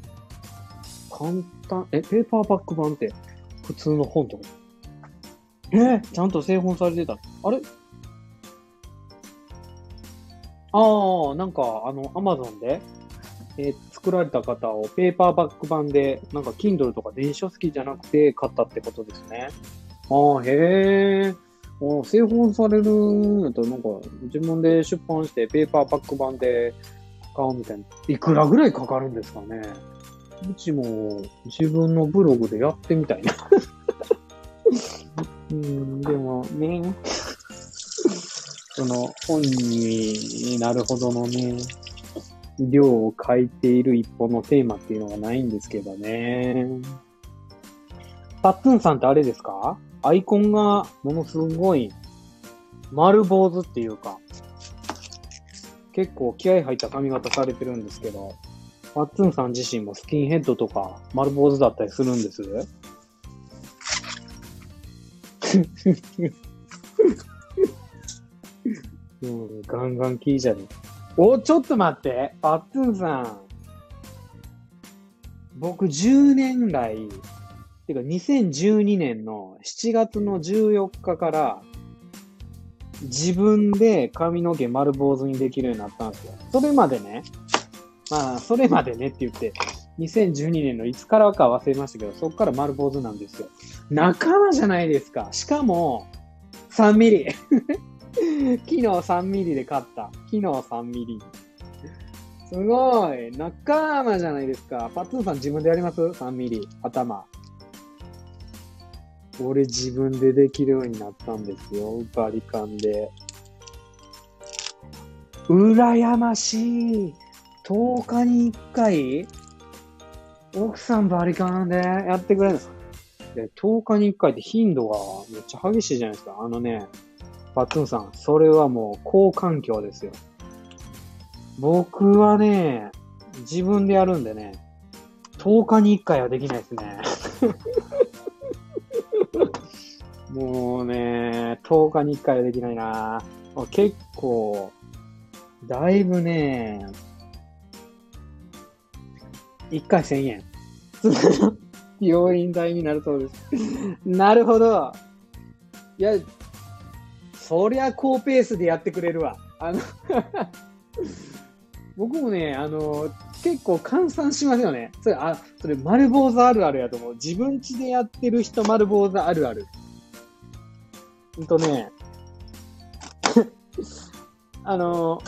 簡単、え、ペーパーバック版って普通の本とか？えー、ちゃんと製本されてた？あれ？ああ、なんか、あの、アマゾンでえー作られた方をペーパーバック版で、なんか Kindle とか電子書籍じゃなくて買ったってことですね。ああ、へえ。あ製本されるんやったらなんか自分で出版してペーパーバック版で買うみたいな。いくらぐらいかかるんですかね？うちも自分のブログでやってみたいな。うん、でもね、その本になるほどのね、量を書いている一本のテーマっていうのがないんですけどね。パッツンさんってあれですか？アイコンがものすごい丸坊主っていうか、結構気合入った髪型されてるんですけど、パッツンさん自身もスキンヘッドとか丸坊主だったりするんです？もう、ガンガン聞いちゃう。お、ちょっと待って。パッツンさん。僕10年来、てか2012年の7月の14日から、自分で髪の毛丸坊主にできるようになったんですよ。それまでね、まあ、それまでねって言って、2012年のいつからか忘れましたけど、そっから丸坊主なんですよ。仲間じゃないですか。しかも、3ミリ。昨日3ミリで買った。昨日3ミリ。すごい。仲間じゃないですか。パッツンさん自分でやります ?3 ミリ。頭。俺自分でできるようになったんですよ。バリカンで。羨ましい。10日に1回奥さんバリカンでやってくれるんですで、10日に1回って頻度がめっちゃ激しいじゃないですか。あのね、パッツンさん、それはもう好環境ですよ。僕はね、自分でやるんでね、10日に1回はできないですね。もうね、10日に1回はできないな結構、だいぶね、1回1000円。病院代になるそうです。なるほど。いや、そりゃ高ペースでやってくれるわ。あの 僕もね、あの、結構換算しますよね。それ、あ、それ丸坊主あるあるやと思う。自分家でやってる人丸坊主あるある。ほんとね、あの、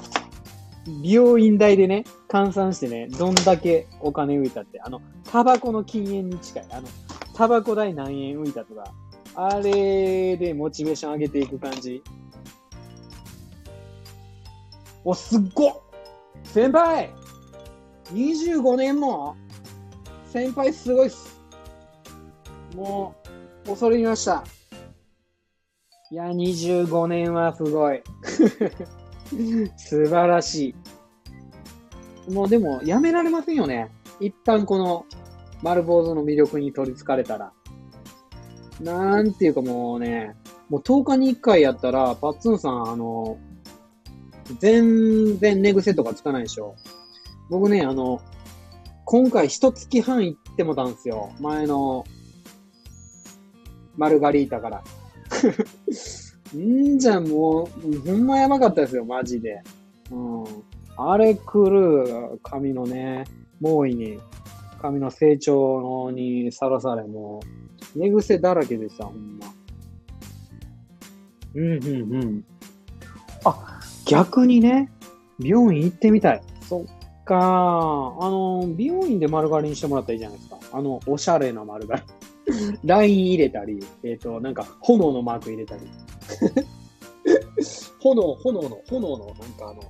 美容院代でね、換算してね、どんだけお金浮いたって、あの、タバコの禁煙に近い。あの、タバコ代何円浮いたとか、あれでモチベーション上げていく感じ。お、すっご先輩 !25 年も先輩すごいっす。もう、恐れ入りました。いや、25年はすごい。素晴らしい。もうでも、やめられませんよね。一旦この丸坊主の魅力に取り憑かれたら。なんていうかもうね、もう10日に1回やったら、パッツンさん、あの、全然寝癖とかつかないでしょ。僕ね、あの、今回一月半行ってもたんですよ。前の、マルガリータから。んじゃ、もう、ほんまやばかったですよ、マジで。うん。あれ来る髪のね、猛威に、髪の成長にさらされ、もう、寝癖だらけでした、ほんま。うん、うん、うん。あ、逆にね、美容院行ってみたい。そっかあの、美容院で丸刈りにしてもらったらいいじゃないですか。あの、おしゃれな丸刈り。ライン入れたり、えっ、と、なんか、炎のマーク入れたり。炎、炎の、炎の、なんかあの、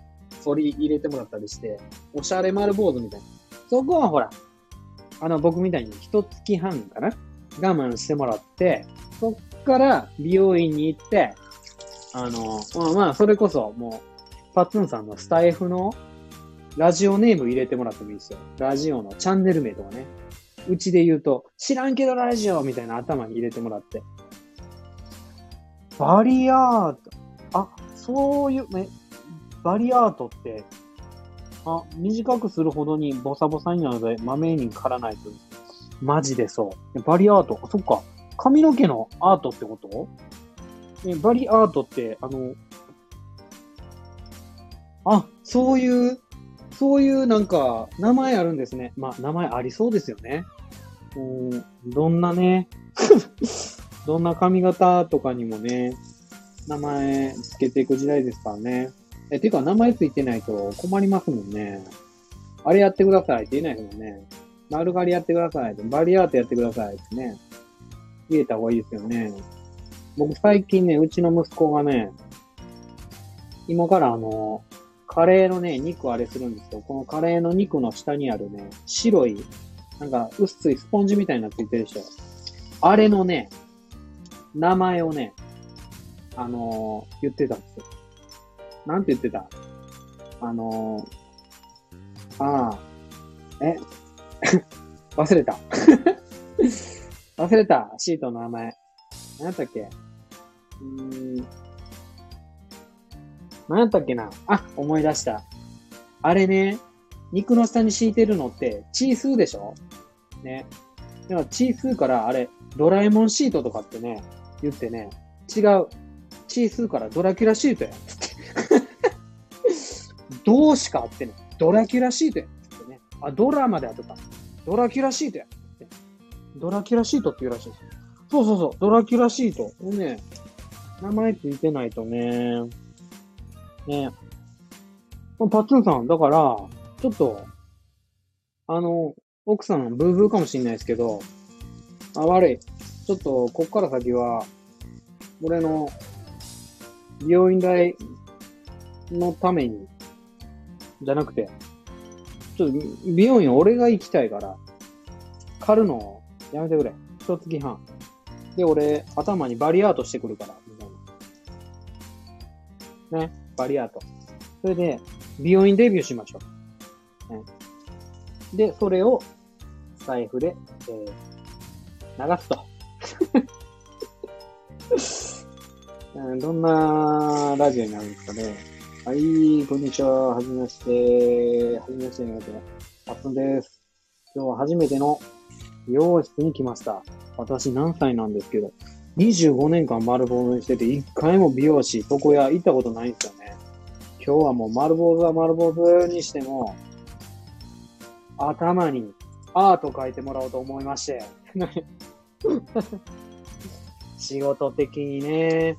反り入れてもらったりして、おしゃれ丸坊主みたいな。そこはほら、あの、僕みたいに一月半かな我慢してもらって、そっから美容院に行って、あの、まあまあ、それこそもう、パッツンさんのスタイフのラジオネーム入れてもらってもいいですよ。ラジオのチャンネル名とかね。うちで言うと、知らんけどラジオみたいな頭に入れてもらって。バリアート。あ、そういう、ね、バリアートって、あ、短くするほどにボサボサになるので、豆に刈らないと。マジでそう。バリアート。そっか。髪の毛のアートってこと？えバリアートって、あの、あ、そういう、そういうなんか、名前あるんですね。まあ、名前ありそうですよね。うん、どんなね、どんな髪型とかにもね、名前つけていく時代ですからね。え、てか名前ついてないと困りますもんね。あれやってくださいって言えないですもんね。丸刈りやってくださいって、バリアートやってくださいってね。言えた方がいいですよね。僕最近ね、うちの息子がね、今からあの、カレーのね、肉あれするんですよ。このカレーの肉の下にあるね、白い、なんか薄いスポンジみたいになのついてるでしょ。あれのね、名前をね、あのー、言ってたんですよ。なんて言ってた？あのー、ああ、え？忘れた。忘れた、シートの名前。何やったっけ？うん。何やったっけな？あ、思い出した。あれね、肉の下に敷いてるのって、チースーでしょ？ね。だからチースーからあれ、ドラえもんシートとかってね、言ってね、違う。チースーからドラキュラシートや。どうしかあってね、ドラキュラシートや。ってね。あ、ドラマであとか。ドラキュラシートや。ってドラキュラシートって言うらしいです。そうそうそう、ドラキュラシート。ね、名前ついてないとね。ね。パッツンさん、だから、ちょっと、あの、奥さん、ブーブーかもしんないですけど、あ、悪い。ちょっと、こっから先は、俺の病院代のために、じゃなくて、ちょっと美容院俺が行きたいから、狩るのやめてくれ。一月半。で、俺、頭にバリアートしてくるから、みたいな。ね、バリアート。それで、美容院デビューしましょう。ね、で、それを、財布で、えー、流すと。どんなラジオになるんですかね。はい、こんにちは。はじめまして。はじめまして。パッツンです。今日は初めての美容室に来ました。私何歳なんですけど、25年間丸坊主にしてて、一回も美容師、床屋行ったことないんですよね。今日はもう丸坊主は丸坊主にしても、頭にアート書いてもらおうと思いまして。仕事的にね、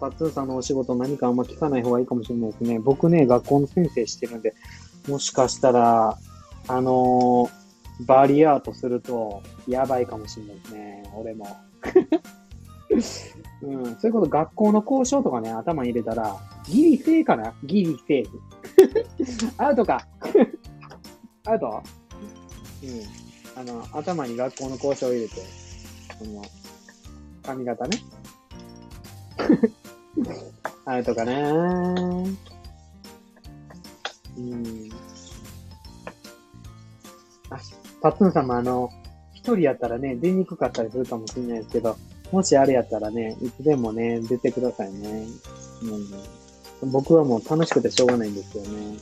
パッツンさんのお仕事何かあんま聞かない方がいいかもしれないですね。僕ね、学校の先生してるんで、もしかしたら、あのー、バリアートすると、やばいかもしれないですね。俺も。うん、そういうこと学校の交渉とかね、頭に入れたら、ギリセーかな？ギリセーフ。アウトか。アウト？うん。あの、頭に学校の交渉を入れて、この、髪型ね。アウトかなうん。あ、パツンさんもあの、一人やったらね、出にくかったりするかもしれないですけど、もしあれやったらね、いつでもね、出てくださいね。うん、僕はもう楽しくてしょうがないんですよね。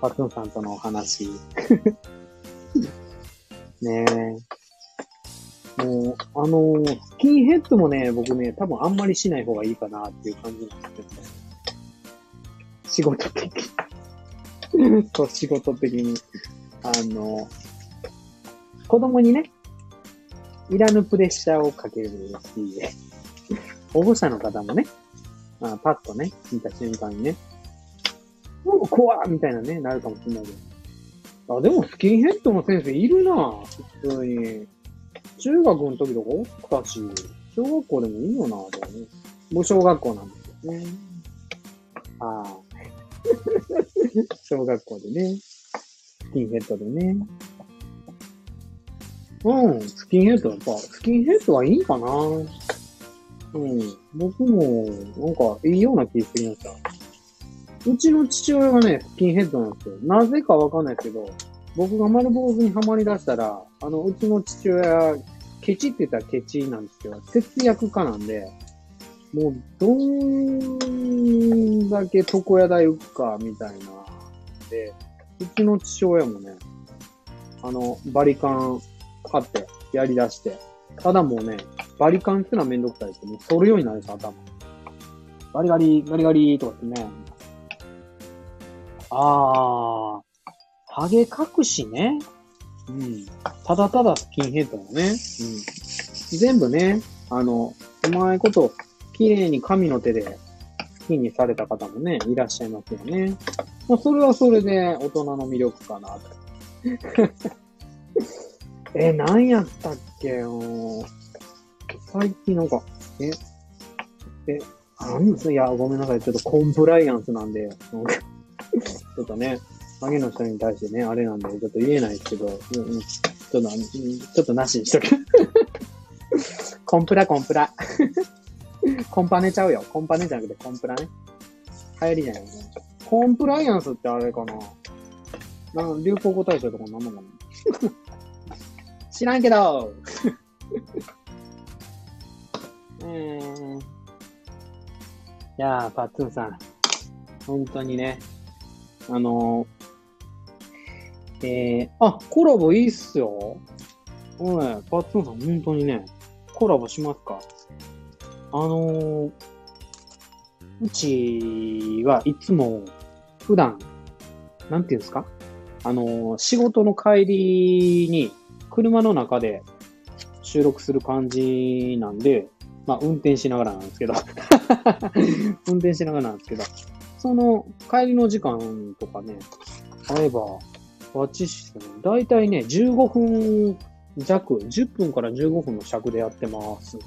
パツンさんとのお話。ねえ。もう、あのー、スキンヘッドもね、僕ね、多分あんまりしない方がいいかなっていう感じなんですけど。仕事的 そう、仕事的に。あの、子供にね、いらぬプレッシャーをかけるし、保護者の方もね、あパッとね、見た瞬間にね、もう怖みたいなね、なるかもしれないけど。あ、でもスキンヘッドの先生いるな普通に。中学の時とかおったし、小学校でもいいよなとかね。もう小学校なんですよね。ああ。小学校でね。スキンヘッドでね。うん、スキンヘッドやっぱ、スキンヘッドはいいかな。うん、僕も、なんか、いいような気がするました。うちの父親がね、スキンヘッドなんですよ。なぜかわかんないすけど、僕が丸坊主にはまり出したら、あの、うちの父親、ケチって言ったらケチなんですけど、節約家なんで、もう、どんだけ床屋代浮くか、みたいな。で、うちの父親もね、あの、バリカン買ってやり出して、ただもうね、バリカンすらめんどくさいって、もう反るようになるんです頭。ガリガリ、ガリガリとかってね。あー、ハゲ隠しね。うん。ただただスキンヘッドのね。うん。全部ね、あの、うまいこと、綺麗に神の手でスキンにされた方もね、いらっしゃいますよね。まあ、それはそれで大人の魅力かなと。え、何やったっけよ。最近なんか、え、え、なんですいや、ごめんなさい。ちょっとコンプライアンスなんで、ちょっとね、ハゲの人に対してね、あれなんで、ちょっと言えないですけど、うん、ちょっと、ちょっとなしにしとく。コンプラ、コンプラ。コンパネちゃうよ。コンパネじゃなくてコンプラね。流行りじゃないね。コンプライアンスってあれかななん流行語大賞とかなんのかな 知らんけどえー、いやー、パッツンさん。本当にね。あのー、えー、あ、コラボいいっすよ。おい、パッツンさん、本当にね、コラボしますか？あのー、うちはいつも普段、なんていうんですか？あのー、仕事の帰りに車の中で収録する感じなんで、まあ運転しながらなんですけど、運転しながらなんですけど、その帰りの時間とかね、あれば、バチシですね。だいたいね、15分弱、10分から15分の尺でやってます。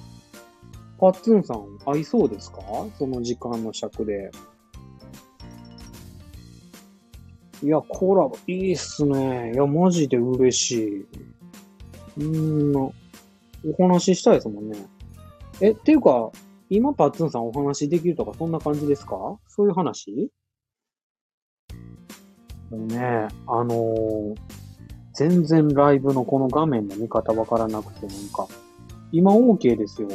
パッツンさん、合いそうですか？その時間の尺で。いや、コラボ、いいっすね。いや、マジで嬉しい。うーん、お話ししたいですもんね。え、っていうか、今パッツンさんお話できるとかそんな感じですか？そういう話？もうね、あのー全然ライブのこの画面の見方わからなくて、なんか、今 OK ですよ。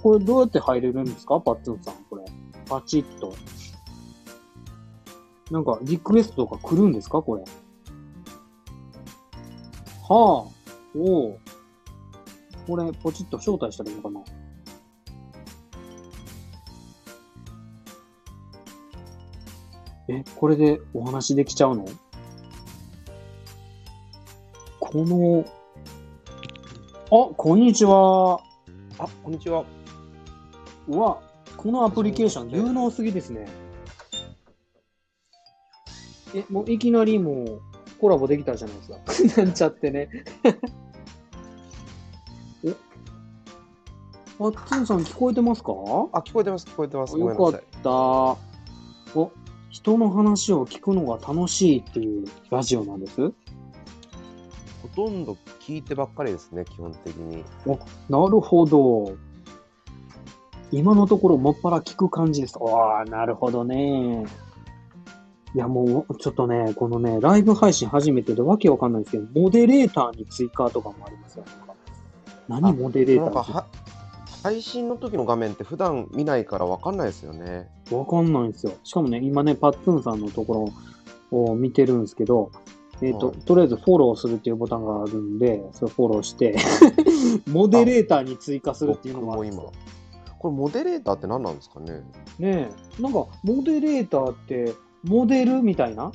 これどうやって入れるんですか？パッツンさん、これ。パチッと。なんか、リクエストとか来るんですか？これ。はあ、おお。これ、ポチッと招待したらいいのかな？え、これでお話できちゃうの？この、あ、こんにちは。あ、こんにちは。うわ、このアプリケーション有能すぎですね。え、もういきなりもうコラボできたじゃないですか。なんちゃってね。お、あっつんさん聞こえてますか？あ、聞こえてます、聞こえてます。よかっ。た。お、人の話を聞くのが楽しいっていうラジオなんです。ほとんど聞いてばっかりですね、基本的に。なるほど。今のところもっぱら聞く感じです。ああ、なるほどね。いや、もう、ちょっとね、このね、ライブ配信初めてでわけわかんないんですけど、モデレーターに追加とかもありますよ。何あモデレーター配信の時の画面って普段見ないからわかんないですよね。わかんないんですよ。しかもね、今ね、パッツンさんのところを見てるんですけど、えっ、と、はいとりあえずフォローするっていうボタンがあるんで、それフォローして、モデレーターに追加するっていうのがあるんですよ。これモデレーターって何なんですかね？ねえ、なんか、モデレーターって、モデルみたいな？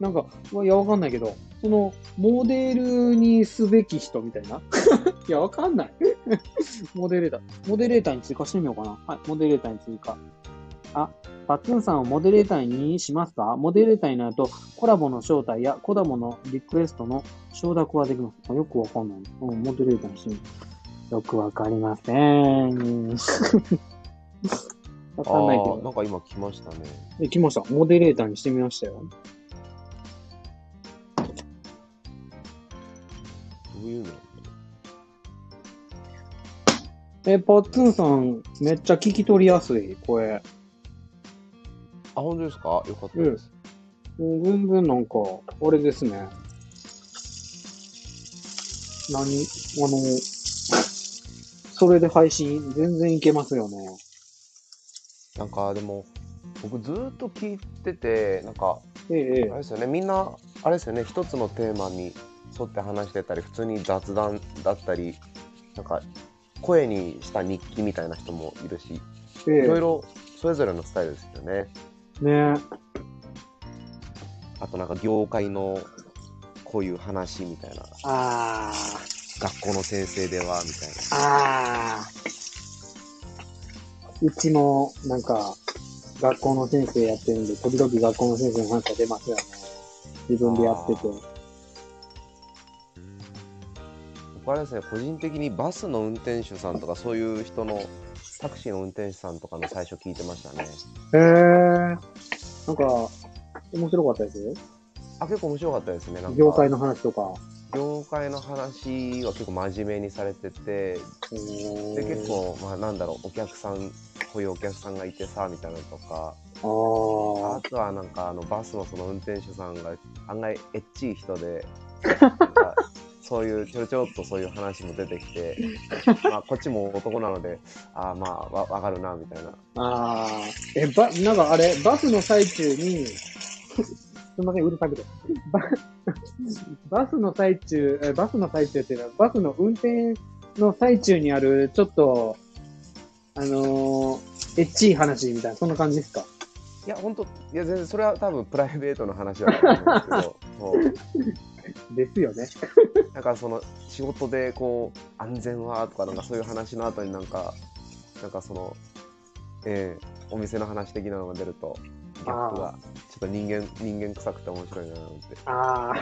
なんか、いや、わかんないけど、その、モデルにすべき人みたいな？いや、わかんない。モデレーター。モデレーターに追加してみようかな。はい、モデレーターに追加。あ、パッツンさんをモデレーターにしますか？モデレーターになると、コラボの招待やコラボのリクエストの承諾はできます。あよくわかんない。うん、モデレーターにしてみる。よくわかりません。わかんないけど。なんか今来ましたね。できました。モデレーターにしてみましたよ。どういうの？え、パッツンさん、めっちゃ聞き取りやすい、声。あ、本当ですか？よかったです。もう全然なんか、あれですね。何あの、それで配信全然いけますよね。なんかでも、僕ずーっと聞いてて、なんか、えええあれですよね、みんな、あれですよね、一つのテーマに沿って話してたり、普通に雑談だったり、なんか、声にした日記みたいな人もいるし、ええいろいろそれぞれのスタイルですよね。ねあとなんか業界のこういう話みたいな、あ学校の先生ではみたいあ、ああ。うちも、なんか、学校の先生やってるんで、時々学校の先生の話が出ますよね。自分でやってて。僕あれですね、個人的にバスの運転手さんとかそういう人のタクシーの運転手さんとかの最初聞いてましたね。へえ。なんか、面白かったです？よ。あ、結構面白かったですね。なんか業界の話とか。業界の話は結構真面目にされてて、で結構、まあ、なんだろうお客さんこういうお客さんがいてさみたいなのとかあああ。とはなんかあのバスのその運転手さんが案外エッチい人で そういうちょろちょろっとそういう話も出てきて、まあ、こっちも男なのでああまあわわかるなみたいなああ。え、ば、なんかあれ、バスの最中に、すみません、うるさくて。ババスの最中、えバスの最中っていうのは、バスの運転の最中にある、ちょっと、あのー、エッチい話みたいな、そんな感じですか？いや本当いや全然それは多分プライベートの話だと思うんですけど ですよね。なんかその仕事でこう安全はとかなんかそういう話の後になんかなんかそのええお店の話的なのが出るとギャップがちょっと人間人間臭くて面白いななんてああ。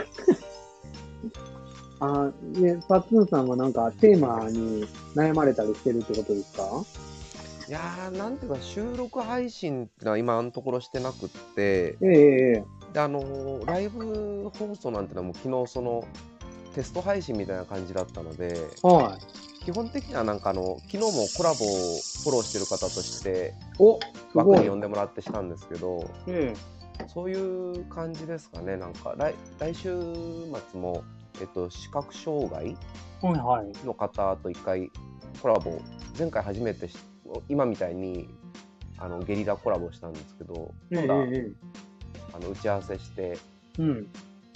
あー ね、パッツンさんはなんかテーマに悩まれたりしてるってことですか？いやーなんていうか収録配信ってのは今のところしてなくってええええであのーライブ放送なんてのはもう昨日そのテスト配信みたいな感じだったのでは基本的にはなんかあの昨日もコラボをフォローしてる方としてい。枠に呼。んでもらってしたんですけどえそういう感じですかねなんか来来週末も、えっと、視覚障害えはいはい。の方と一回コラボ前回初めてし今みたいにあのゲリラコラボしたんですけどええ今度はええあの打ち合わせしてうん。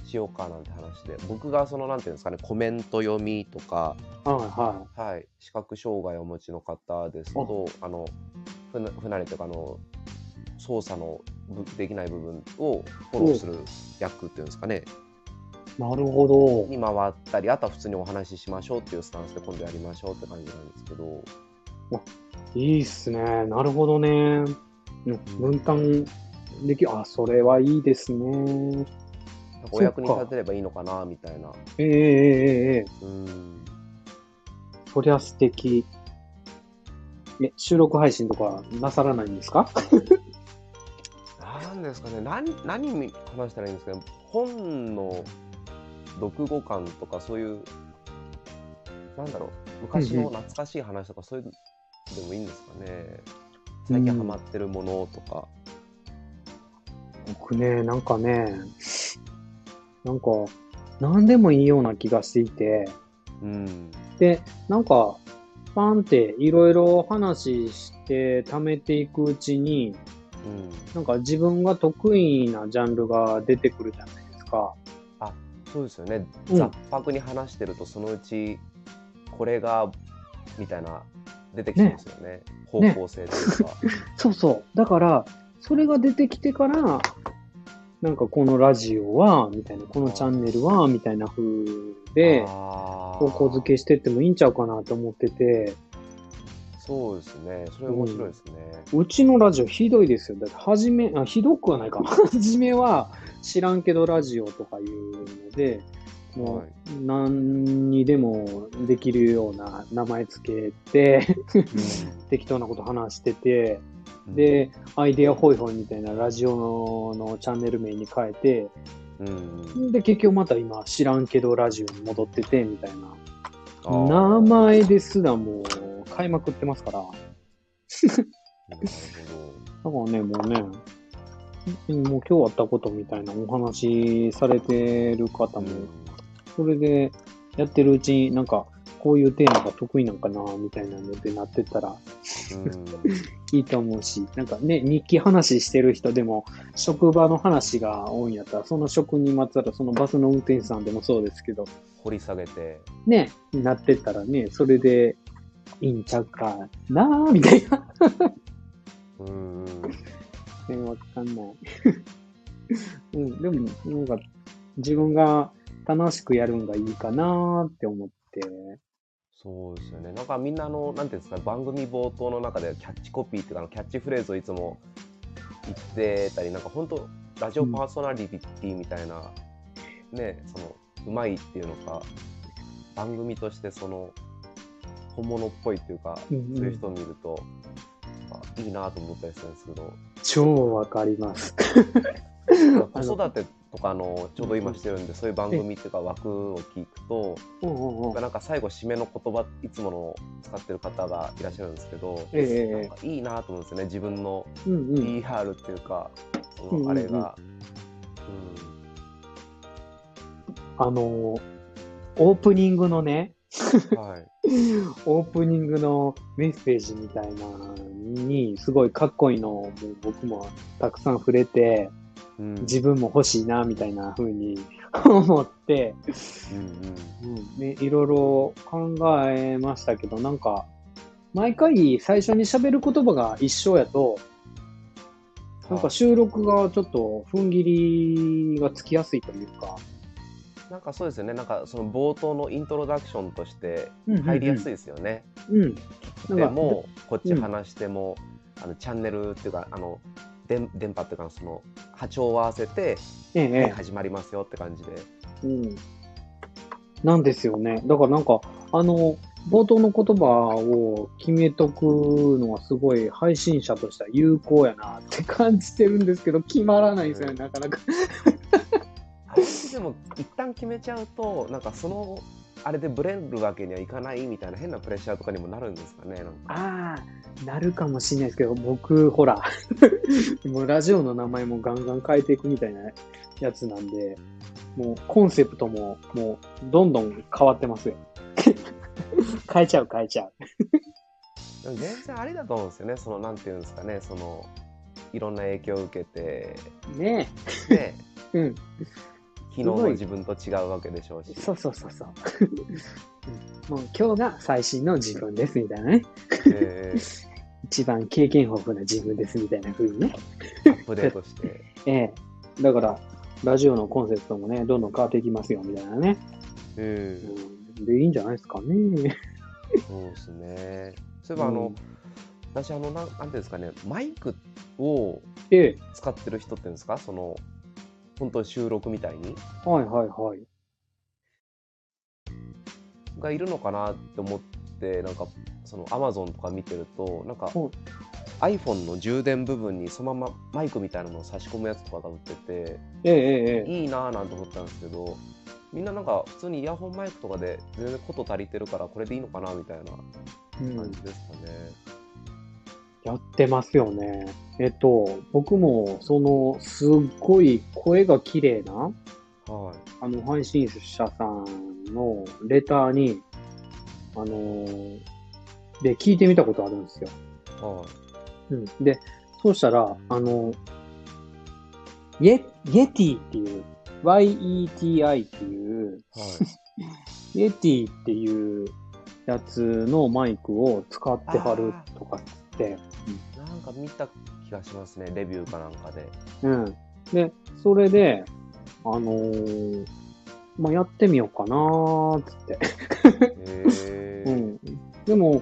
しようかなんて話で僕がそのなんていうんですかねコメント読みとか、はいははい、視覚障害をお持ちの方ですとあの不な不慣れというかあの操作のぶできない部分をフォローする役っていうんですかねい。なるほど。に回ったりあとは普通にお話ししましょうっていうスタンスで今度やりましょうって感じなんですけどいいっすね。なるほどね。うん分担でき、あ、それはいいですね。お役に立てればいいのかなみたいな。ええええええうん。そりゃ素敵。え、収録配信とかなさらないんですか？なんですかね。何何に話したらいいんですかね。本の読後感とかそういうなんだろう。昔の懐かしい話とかそういうのでもいいんですかね。最近ハマってるものとか、僕ね、なんかね、なんか、何でもいいような気がしていて、うん、で、なんか、パンっていろいろ話して貯めていくうちに、うん、なんか自分が得意なジャンルが出てくるじゃないですか。そうですよね、うん。雑白に話してるとそのうちこれがみたいな出てきてますよね。方向性というか、そうそう。だから、それが出てきてから、なんかこのラジオは、みたいな、このチャンネルは、みたいな風で、方向付けしてってもいいんちゃうかなと思ってて、そうですね。それ面白いですね、うちのラジオひどいですよ。だって、はじめ、あ、ひどくはないか。はじめは知らんけどラジオとかいうので、もはい。う何にでもできるような名前つけて、適当なこと話してて、うん、で、アイデアホイホイみたいなラジオののチャンネル名に変えて、うん、で、結局また今知らんけどラジオに戻ってて、みたいな。名前ですらもう変えまくってますから。だからね、もうね、もう今日あったことみたいなお話しされてる方ど、も、それでやってるうちになんか、こういうテーマが得意なんかな、みたいなのでなってったらうんいいと思うし、なんかね、日記話してる人でも、職場の話が多いんやったら、その職にまつわるそのバスの運転手さんでもそうですけど、掘り下げて、ね、なってったらね、それでいいんちゃうかなーみたいな。うん、ね、わかんない。うん、でも、なんか、自分が楽しくやるんがいいかなって思って。そうですよね。なんかみんなあの、なんていうんですか、番組冒頭の中でキャッチコピーっていうか、キャッチフレーズをいつも言ってたり、なんか本当、ラジオパーソナリティみたいな、ね、その、うまいっていうのか、番組としてその、本物っぽいっていうか、うんうんそういう人を見ると、あいいなと思ったりするんですけど、超わかります。子育てとかのちょうど今してるんで、そういう番組っていうか枠を聞くと、うんうんうん。なんか最後締めの言葉いつもの使ってる方がいらっしゃるんですけど、ええなんかいいなと思うんですよね自分の。PR っていうか、そのあれが、あのー、オープニングのね、うんはい。オープニングのメッセージみたいなのに、すごいかっこいいのを僕もたくさん触れて、うん。自分も欲しいな、みたいな風に 思って、うんうん。うん、ね、いろいろ考えましたけど、なんか、毎回最初に喋る言葉が一緒やと、なんか収録がちょっと踏ん切りがつきやすいというか、なんかそうですよね。なんかその冒頭のイントロダクションとしてうんうんうん。入りやすいですよね、うん。なんかでもこっち話しても、あのチャンネルっていうかあの電電波っていうかその波長を合わせて、ええ、はい始まりますよって感じでうん。なんですよね。だからなんか、あの、冒頭の言葉を決めとくのはすごい配信者としては有効やなって感じてるんですけど、決まらないんですよね、なかなか。あれってでも一旦決めちゃうとなんかそのあれでブレるわけにはいかないみたいな変なプレッシャーとかにもなるんですかねああ、なるかもしれないですけど、僕、ほら、もうラジオの名前もガンガン変えていくみたいなやつなんで、もうコンセプトももうどんどん変わってますよ。変えちゃう変えちゃう。でも全然ありだと思うんですよねそのなんていうんですかねそのいろんな影響を受けてねでえ。うん。昨日の自分と違うわけでしょうしそうそうそうそう。うんもう今日が最新の自分ですみたいなね。えー一番経験豊富な自分ですみたいな風にね。アップデートして ええ。だから、ラジオのコンセプトもね、どんどん変わっていきますよみたいなね。うんうん、で、いいんじゃないですかね。そうですねそういえばあの、私あのなんていうんですかねマイクをええ。使ってる人っていうんですか？その本当に収録みたいにはいはいはい。がいるのかなって思ってなんかそのアマゾンとか見てるとなんかはい iPhone の充電部分にそのままマイクみたいなのを差し込むやつとかが売っててえええええいいなぁなんて思ったんですけどみんななんか普通にイヤホンマイクとかで全然こと足りてるからこれでいいのかなみたいな感じですかね。やってますよね。えっと、僕も、その、すっごい声が綺麗な、はいあの、配信者さんのレターに、あのーで、聞いてみたことあるんですよ。はいうん。で、そうしたら、あの、イェ、イエティっていう、YETI っていう、はいイエティっていうやつのマイクを使ってはるとかって、なんか見た気がしますねレビューかなんかで。うん。で、それで、あのーまあ、やってみようかなーっつって。へーうん。でも、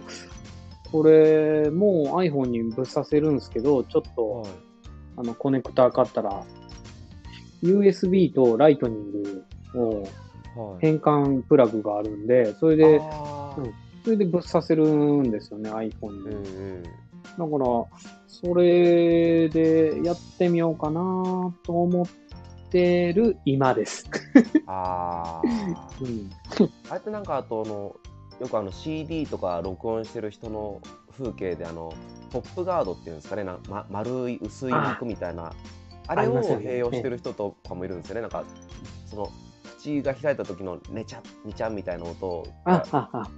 これ、もう iPhone にぶっさせるんですけど、ちょっと、はいあの、コネクタ買ったら、USB とライトニングをはい変換プラグがあるんで、それで、うんそれでぶっさせるんですよね、iPhone に。だから、それでやってみようかなと思ってる今です。あー。うん。あれってなんかあとあのよくあの CD とか録音してる人の風景であのポップガードっていうんですかね。な、ま、丸い薄い膜みたいな。あれを併用してる人とかもいるんですよね。なんかその口が開いた時のねちゃにちゃんみたいな音あ、あ、あ、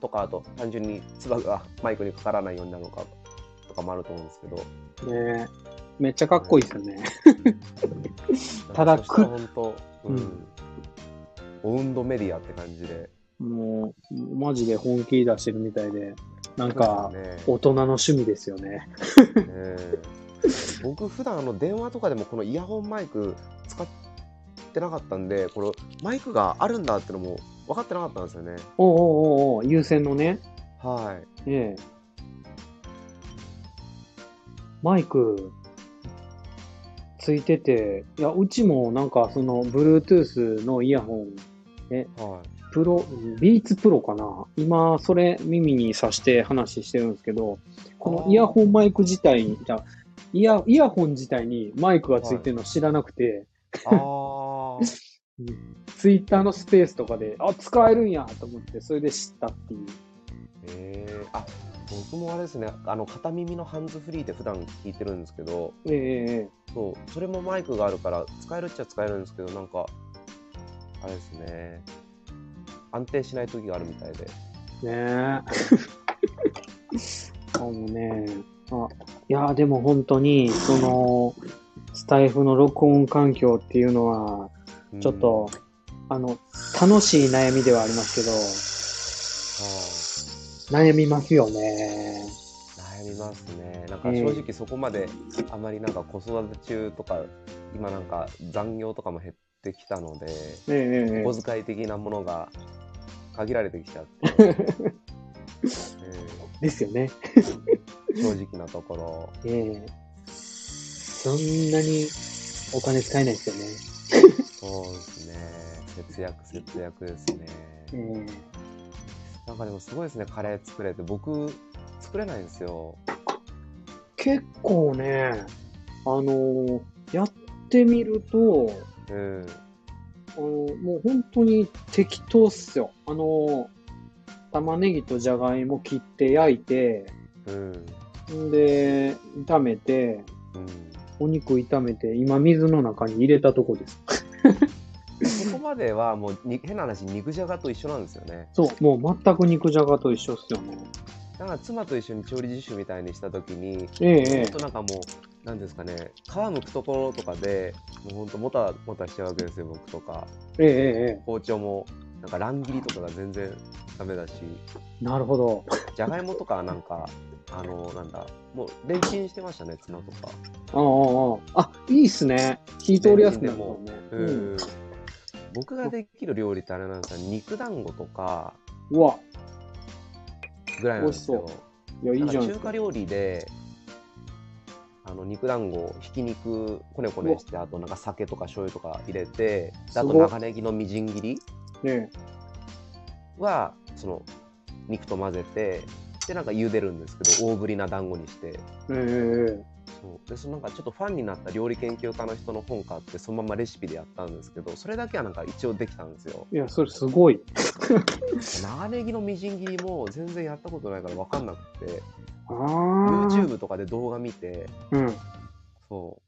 とかあと単純に唾がマイクにかからないようになるのか。とかもあると思うんですけど。ね。えめっちゃかっこいいですよね。ただなんかそしたら本当、うん。うん。オウンドメディアって感じで。もう、マジで本気出してるみたいで、なんか、大人の趣味ですよね。ね僕普段あの電話とかでもこのイヤホンマイク使ってなかったんでこのマイクがあるんだってのも分かってなかったんですよね。おうおうおうおう有線のね。はい。ええ。マイク、ついてて、いや、うちもなんかその、Bluetooth のイヤホン、はい。プロ、ビーツプロかな？今、それ耳に挿して話してるんですけど、このイヤホンマイク自体に、じゃあイヤ、イヤホン自体にマイクがついてるの知らなくて、ツイッターのスペースとかで、あ、使えるんやと思って、それで知ったっていう。えー、あ僕もあれですね。あの片耳のハンズフリーで普段聞いてるんですけど。えええそう。それもマイクがあるから使えるっちゃ使えるんですけどなんかあれですね。安定しない時があるみたいで。えねえ。あのね、あ、いや、でも本当に、その、スタイフの録音環境っていうのは、うん。ちょっと、あの、楽しい悩みではありますけど、悩みますよね。悩みますね。なんか正直そこまであまりなんか子育て中とか今なんか残業とかも減ってきたのでええええお小遣い的なものが限られてきちゃって、え ですよね。ー正直なところ。ええ。そんなにお金使えないですよね。そうですね。節約節約ですね。えなんかでもすごいですねカレー作れて。僕作れないんですよ。え結構ね、あのやってみると、うん。あの、もう本当に適当っすよ。あの、玉ねぎとじゃがいも切って焼いて、うんん。で、炒めて、うん。お肉炒めて、今水の中に入れたとこです。そこまではもうに変な話肉じゃがと一緒なんですよね。そう、もう全く肉じゃがと一緒っすよね。だから妻と一緒に調理実習みたいにした時にえええ本当なんかもうなんですかね皮むくところとかでもう本当もたもたしちゃうわけですよ僕とか。ええええ包丁もなんか乱切りとかが全然ダメだし。えなるほど。じゃがいもとかはなんかあのなんだもうレンチンしてましたね妻とか。ああ、ああ、あ、いいっすね。火通りやすくなるもんね。ううん。ん僕ができる料理ってあれなんですよ。肉団子とかうわ、ぐらいなんですよ。いや、いいなんか。じゃん。中華料理であの肉団子ひき肉こねこねしてあとなんか酒とか醤油とか入れてであと長ネギのみじん切りね。はその肉と混ぜてでなんか茹でるんですけど大ぶりな団子にして。えええそうでそのなんかちょっとファンになった料理研究家の人の本買ってそのままレシピでやったんですけどそれだけはなんか一応できたんですよえいや、それすごい。長ネギのみじん切りも全然やったことないから分かんなくてああ。YouTube とかで動画見てうん。そ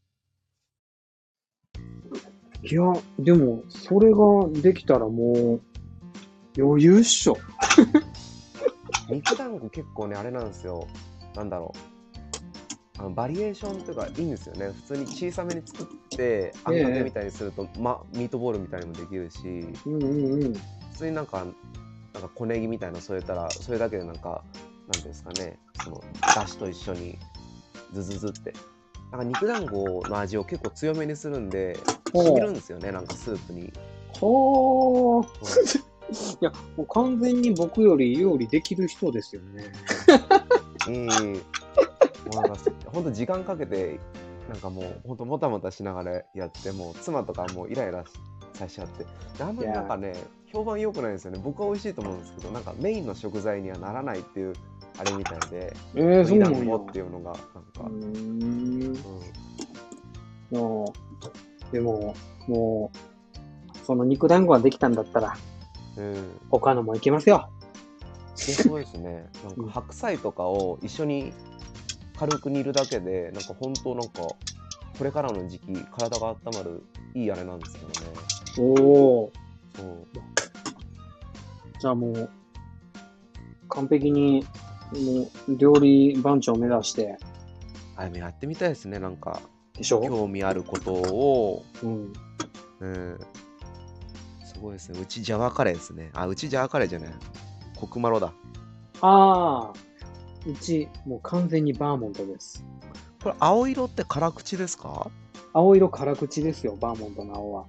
いや、でも、それができたらもう、余裕っしょ。う肉団子結構ねあれなんですよなんだろうあのバリエーションとかいいんですよね普通に小さめに作ってあんかけみたいにすると、ま、ミートボールみたいにもできるしうんうんうん。普通になんかなんか小ネギみたいなの添えたらそれだけでなんかなんていうんですかねそのだしと一緒にズズズってなんか肉団子の味を結構強めにするんで染みるんですよねなんかスープに。ほー。そう いや、もう完全に僕より料理できる人ですよね。い いもうなんかほんと時間かけてなんかもうほんともたもたしながらやってもう妻とかもうイライラさせちゃってあんまりなんかね評判良くないんですよね僕は美味しいと思うんですけどなんかメインの食材にはならないっていうあれみたいでえー、そうなんや。団子っていうのがなんか、うん。もう、でも、もう、その肉団子ができたんだったら、うん、他のもいけますよ。そうですねなんか白菜とかを一緒に軽く煮るだけでなんか本当なんかこれからの時期体が温まるいいあれなんですよね。おお。そう。じゃあもう、完璧に、もう、料理番長を目指して、あやってみたいですねなんか。でしょ？興味あることを。うん。うん。すごいですね。うちジャワカレーですね。あうちジャワカレーじゃない。コクマロだ。ああ、うち、もう完全にバーモントです。これ、青色って辛口ですか？青色辛口ですよ、バーモントの青は。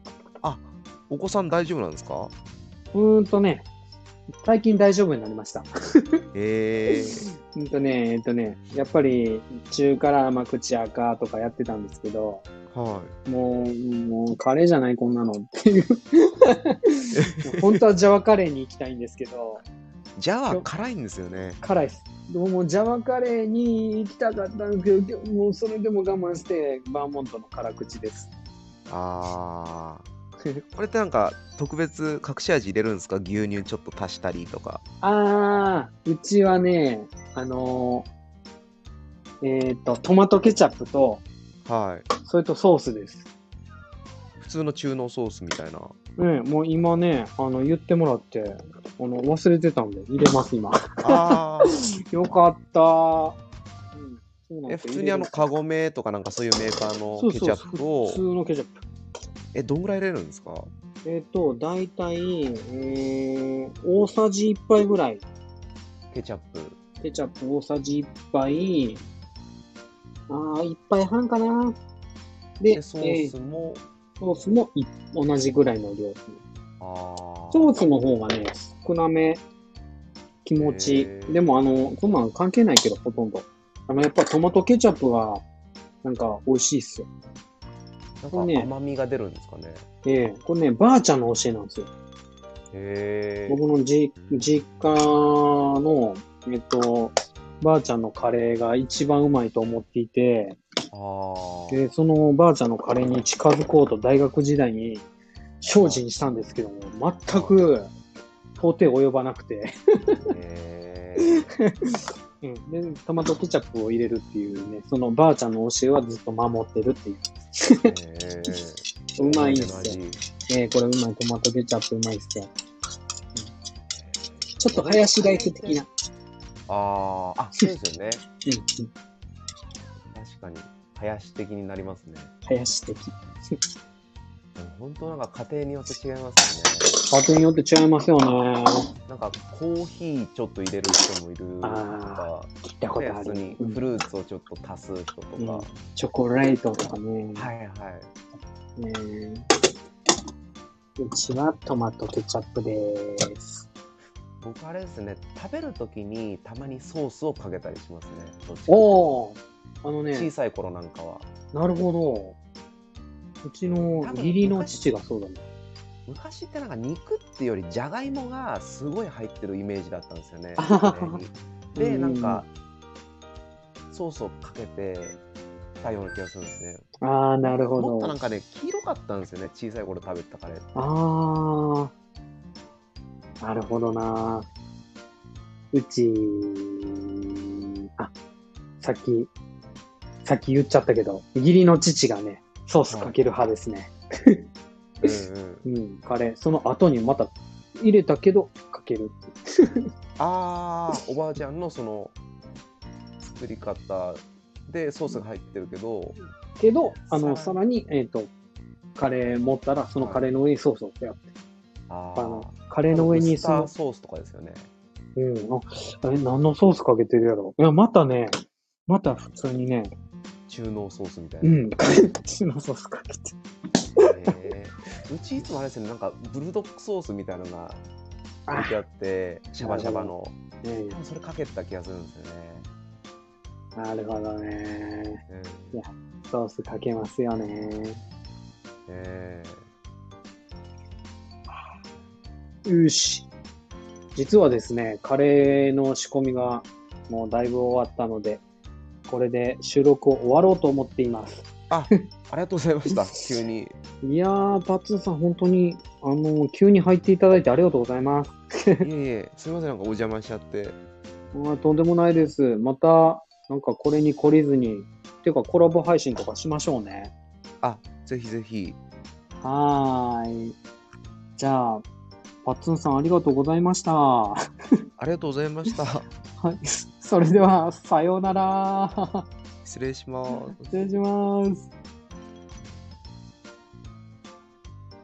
お子さん大丈夫なんですか？うーんとね、最近大丈夫になりました。へえ うんとね、えっとね、やっぱり中辛甘口赤とかやってたんですけど、はもう、もうカレーじゃないこんなのっていう。本当はジャワカレーに行きたいんですけど、い。じゃあ、辛いんですよね。辛いです。でももうジャワカレーに行きたかったんですけど、もうそれでも我慢してバーモントの辛口です。ああ。これってなんか、特別隠し味入れるんですか？牛乳ちょっと足したりとか。あー、うちはね、あのーえっ、と、トマトケチャップと、はい。それとソースです。普通の中濃ソースみたいな。うん、もう今ね、あの、言ってもらって、あの、忘れてたんで、入れます、今。ああ。よかった。え、普通にあの、カゴメとかなんかそういうメーカーそうそうのケチャップを普、通のケチャップ。え、どんぐらい入れるんですか？えっ、と、だいたい、えー、大さじ1杯ぐらい。ケチャップ。ケチャップ大さじ1杯。あー、1杯半かな。で、で、ソえーースも、ソースもい同じぐらいの量ですね。ああ。ソースの方がね、少なめ、気持ちでも、あの、こんなん関係ないけど、ほとんど。あの、やっぱトマトケチャップが、なんか、美味しいっすよ。なんか甘みが出るんですかね。ええこれね、ばあちゃんの教えなんですよ。へえ。僕のじ実家の、えっと、ばあちゃんのカレーが一番うまいと思っていて。で、そのばあちゃんのカレーに近づこうと大学時代に精進したんですけども、全く到底及ばなくて、へ うん、で、トマトケチャップを入れるっていうね、そのばあちゃんの教えはずっと守ってるっていう。うまいっすよ。味えー、これうまい、トマトケチャップうまいっすよ。ちょっとハヤシライス的な。ああ、あ、そうですよね。うん、うん、確かに。林的になりますね。ハヤシ的。本当なんか家庭によって違います家庭によって違いますよね。ね。なんかコーヒーちょっと入れる人もいるとか、聞いたことねある。にうんフルーツをちょっと足す人とか。うんはチョコレートとかね。いはい。えーうちはトマトケチャップです。僕あれですね、食べるときにたまにソースをかけたりしますね。おーあの小ね、さい頃なんかは。なるほど。うちの義理の父がそうだね。昔ってなんか肉っていうよりじゃがいもがすごい入ってるイメージだったんですよね。で、うんなんかソースをかけてたような気がするんですね。ああ、なるほどもっとなん。かね、黄色かったんですよね、小さい頃食べてたカレー。ああ、なるほどな。うち、あ、さっき、さっき言っちゃったけど、義理の父がね、ソースかける派ですね。うんうん、うん、カレー。その後にまた入れたけど、かけるっていう。ああ、おばあちゃんのその作り方でソースが入ってるけど、けど、あの、ささらに、えっ、と、カレー持ったら、そのカレーの上にソースをやって、ああのー、カレーの上にそソースとかですよね。の、うん、あ、え、何のソースかけてるやろいや、またね、また普通にね、中濃ソースみたいな。うん、カレーのソースかけて。へーうちいつもあれですね、なんかブルドックソースみたいなのが置いてあって、シャバシャバの。うん多分それかけてた気がするんですよね。なるほどね。うんソースかけますよね。えよし。実はですね、カレーの仕込みがもうだいぶ終わったので、これで収録を終わろうと思っています。あ、ありがとうございました。急に。いやー、パッツンさん、本当に、あの、急に入っていただいてありがとうございます。いえいえ、すみません、なんかお邪魔しちゃって。あとんでもないです。また、なんかこれに懲りずに、ていうかコラボ配信とかしましょうね。あ、ぜひぜひ。はーい。じゃあ、パッツンさんありがとうございました。はありがとうございました。い。それでは、さようなら。失礼します。失礼します。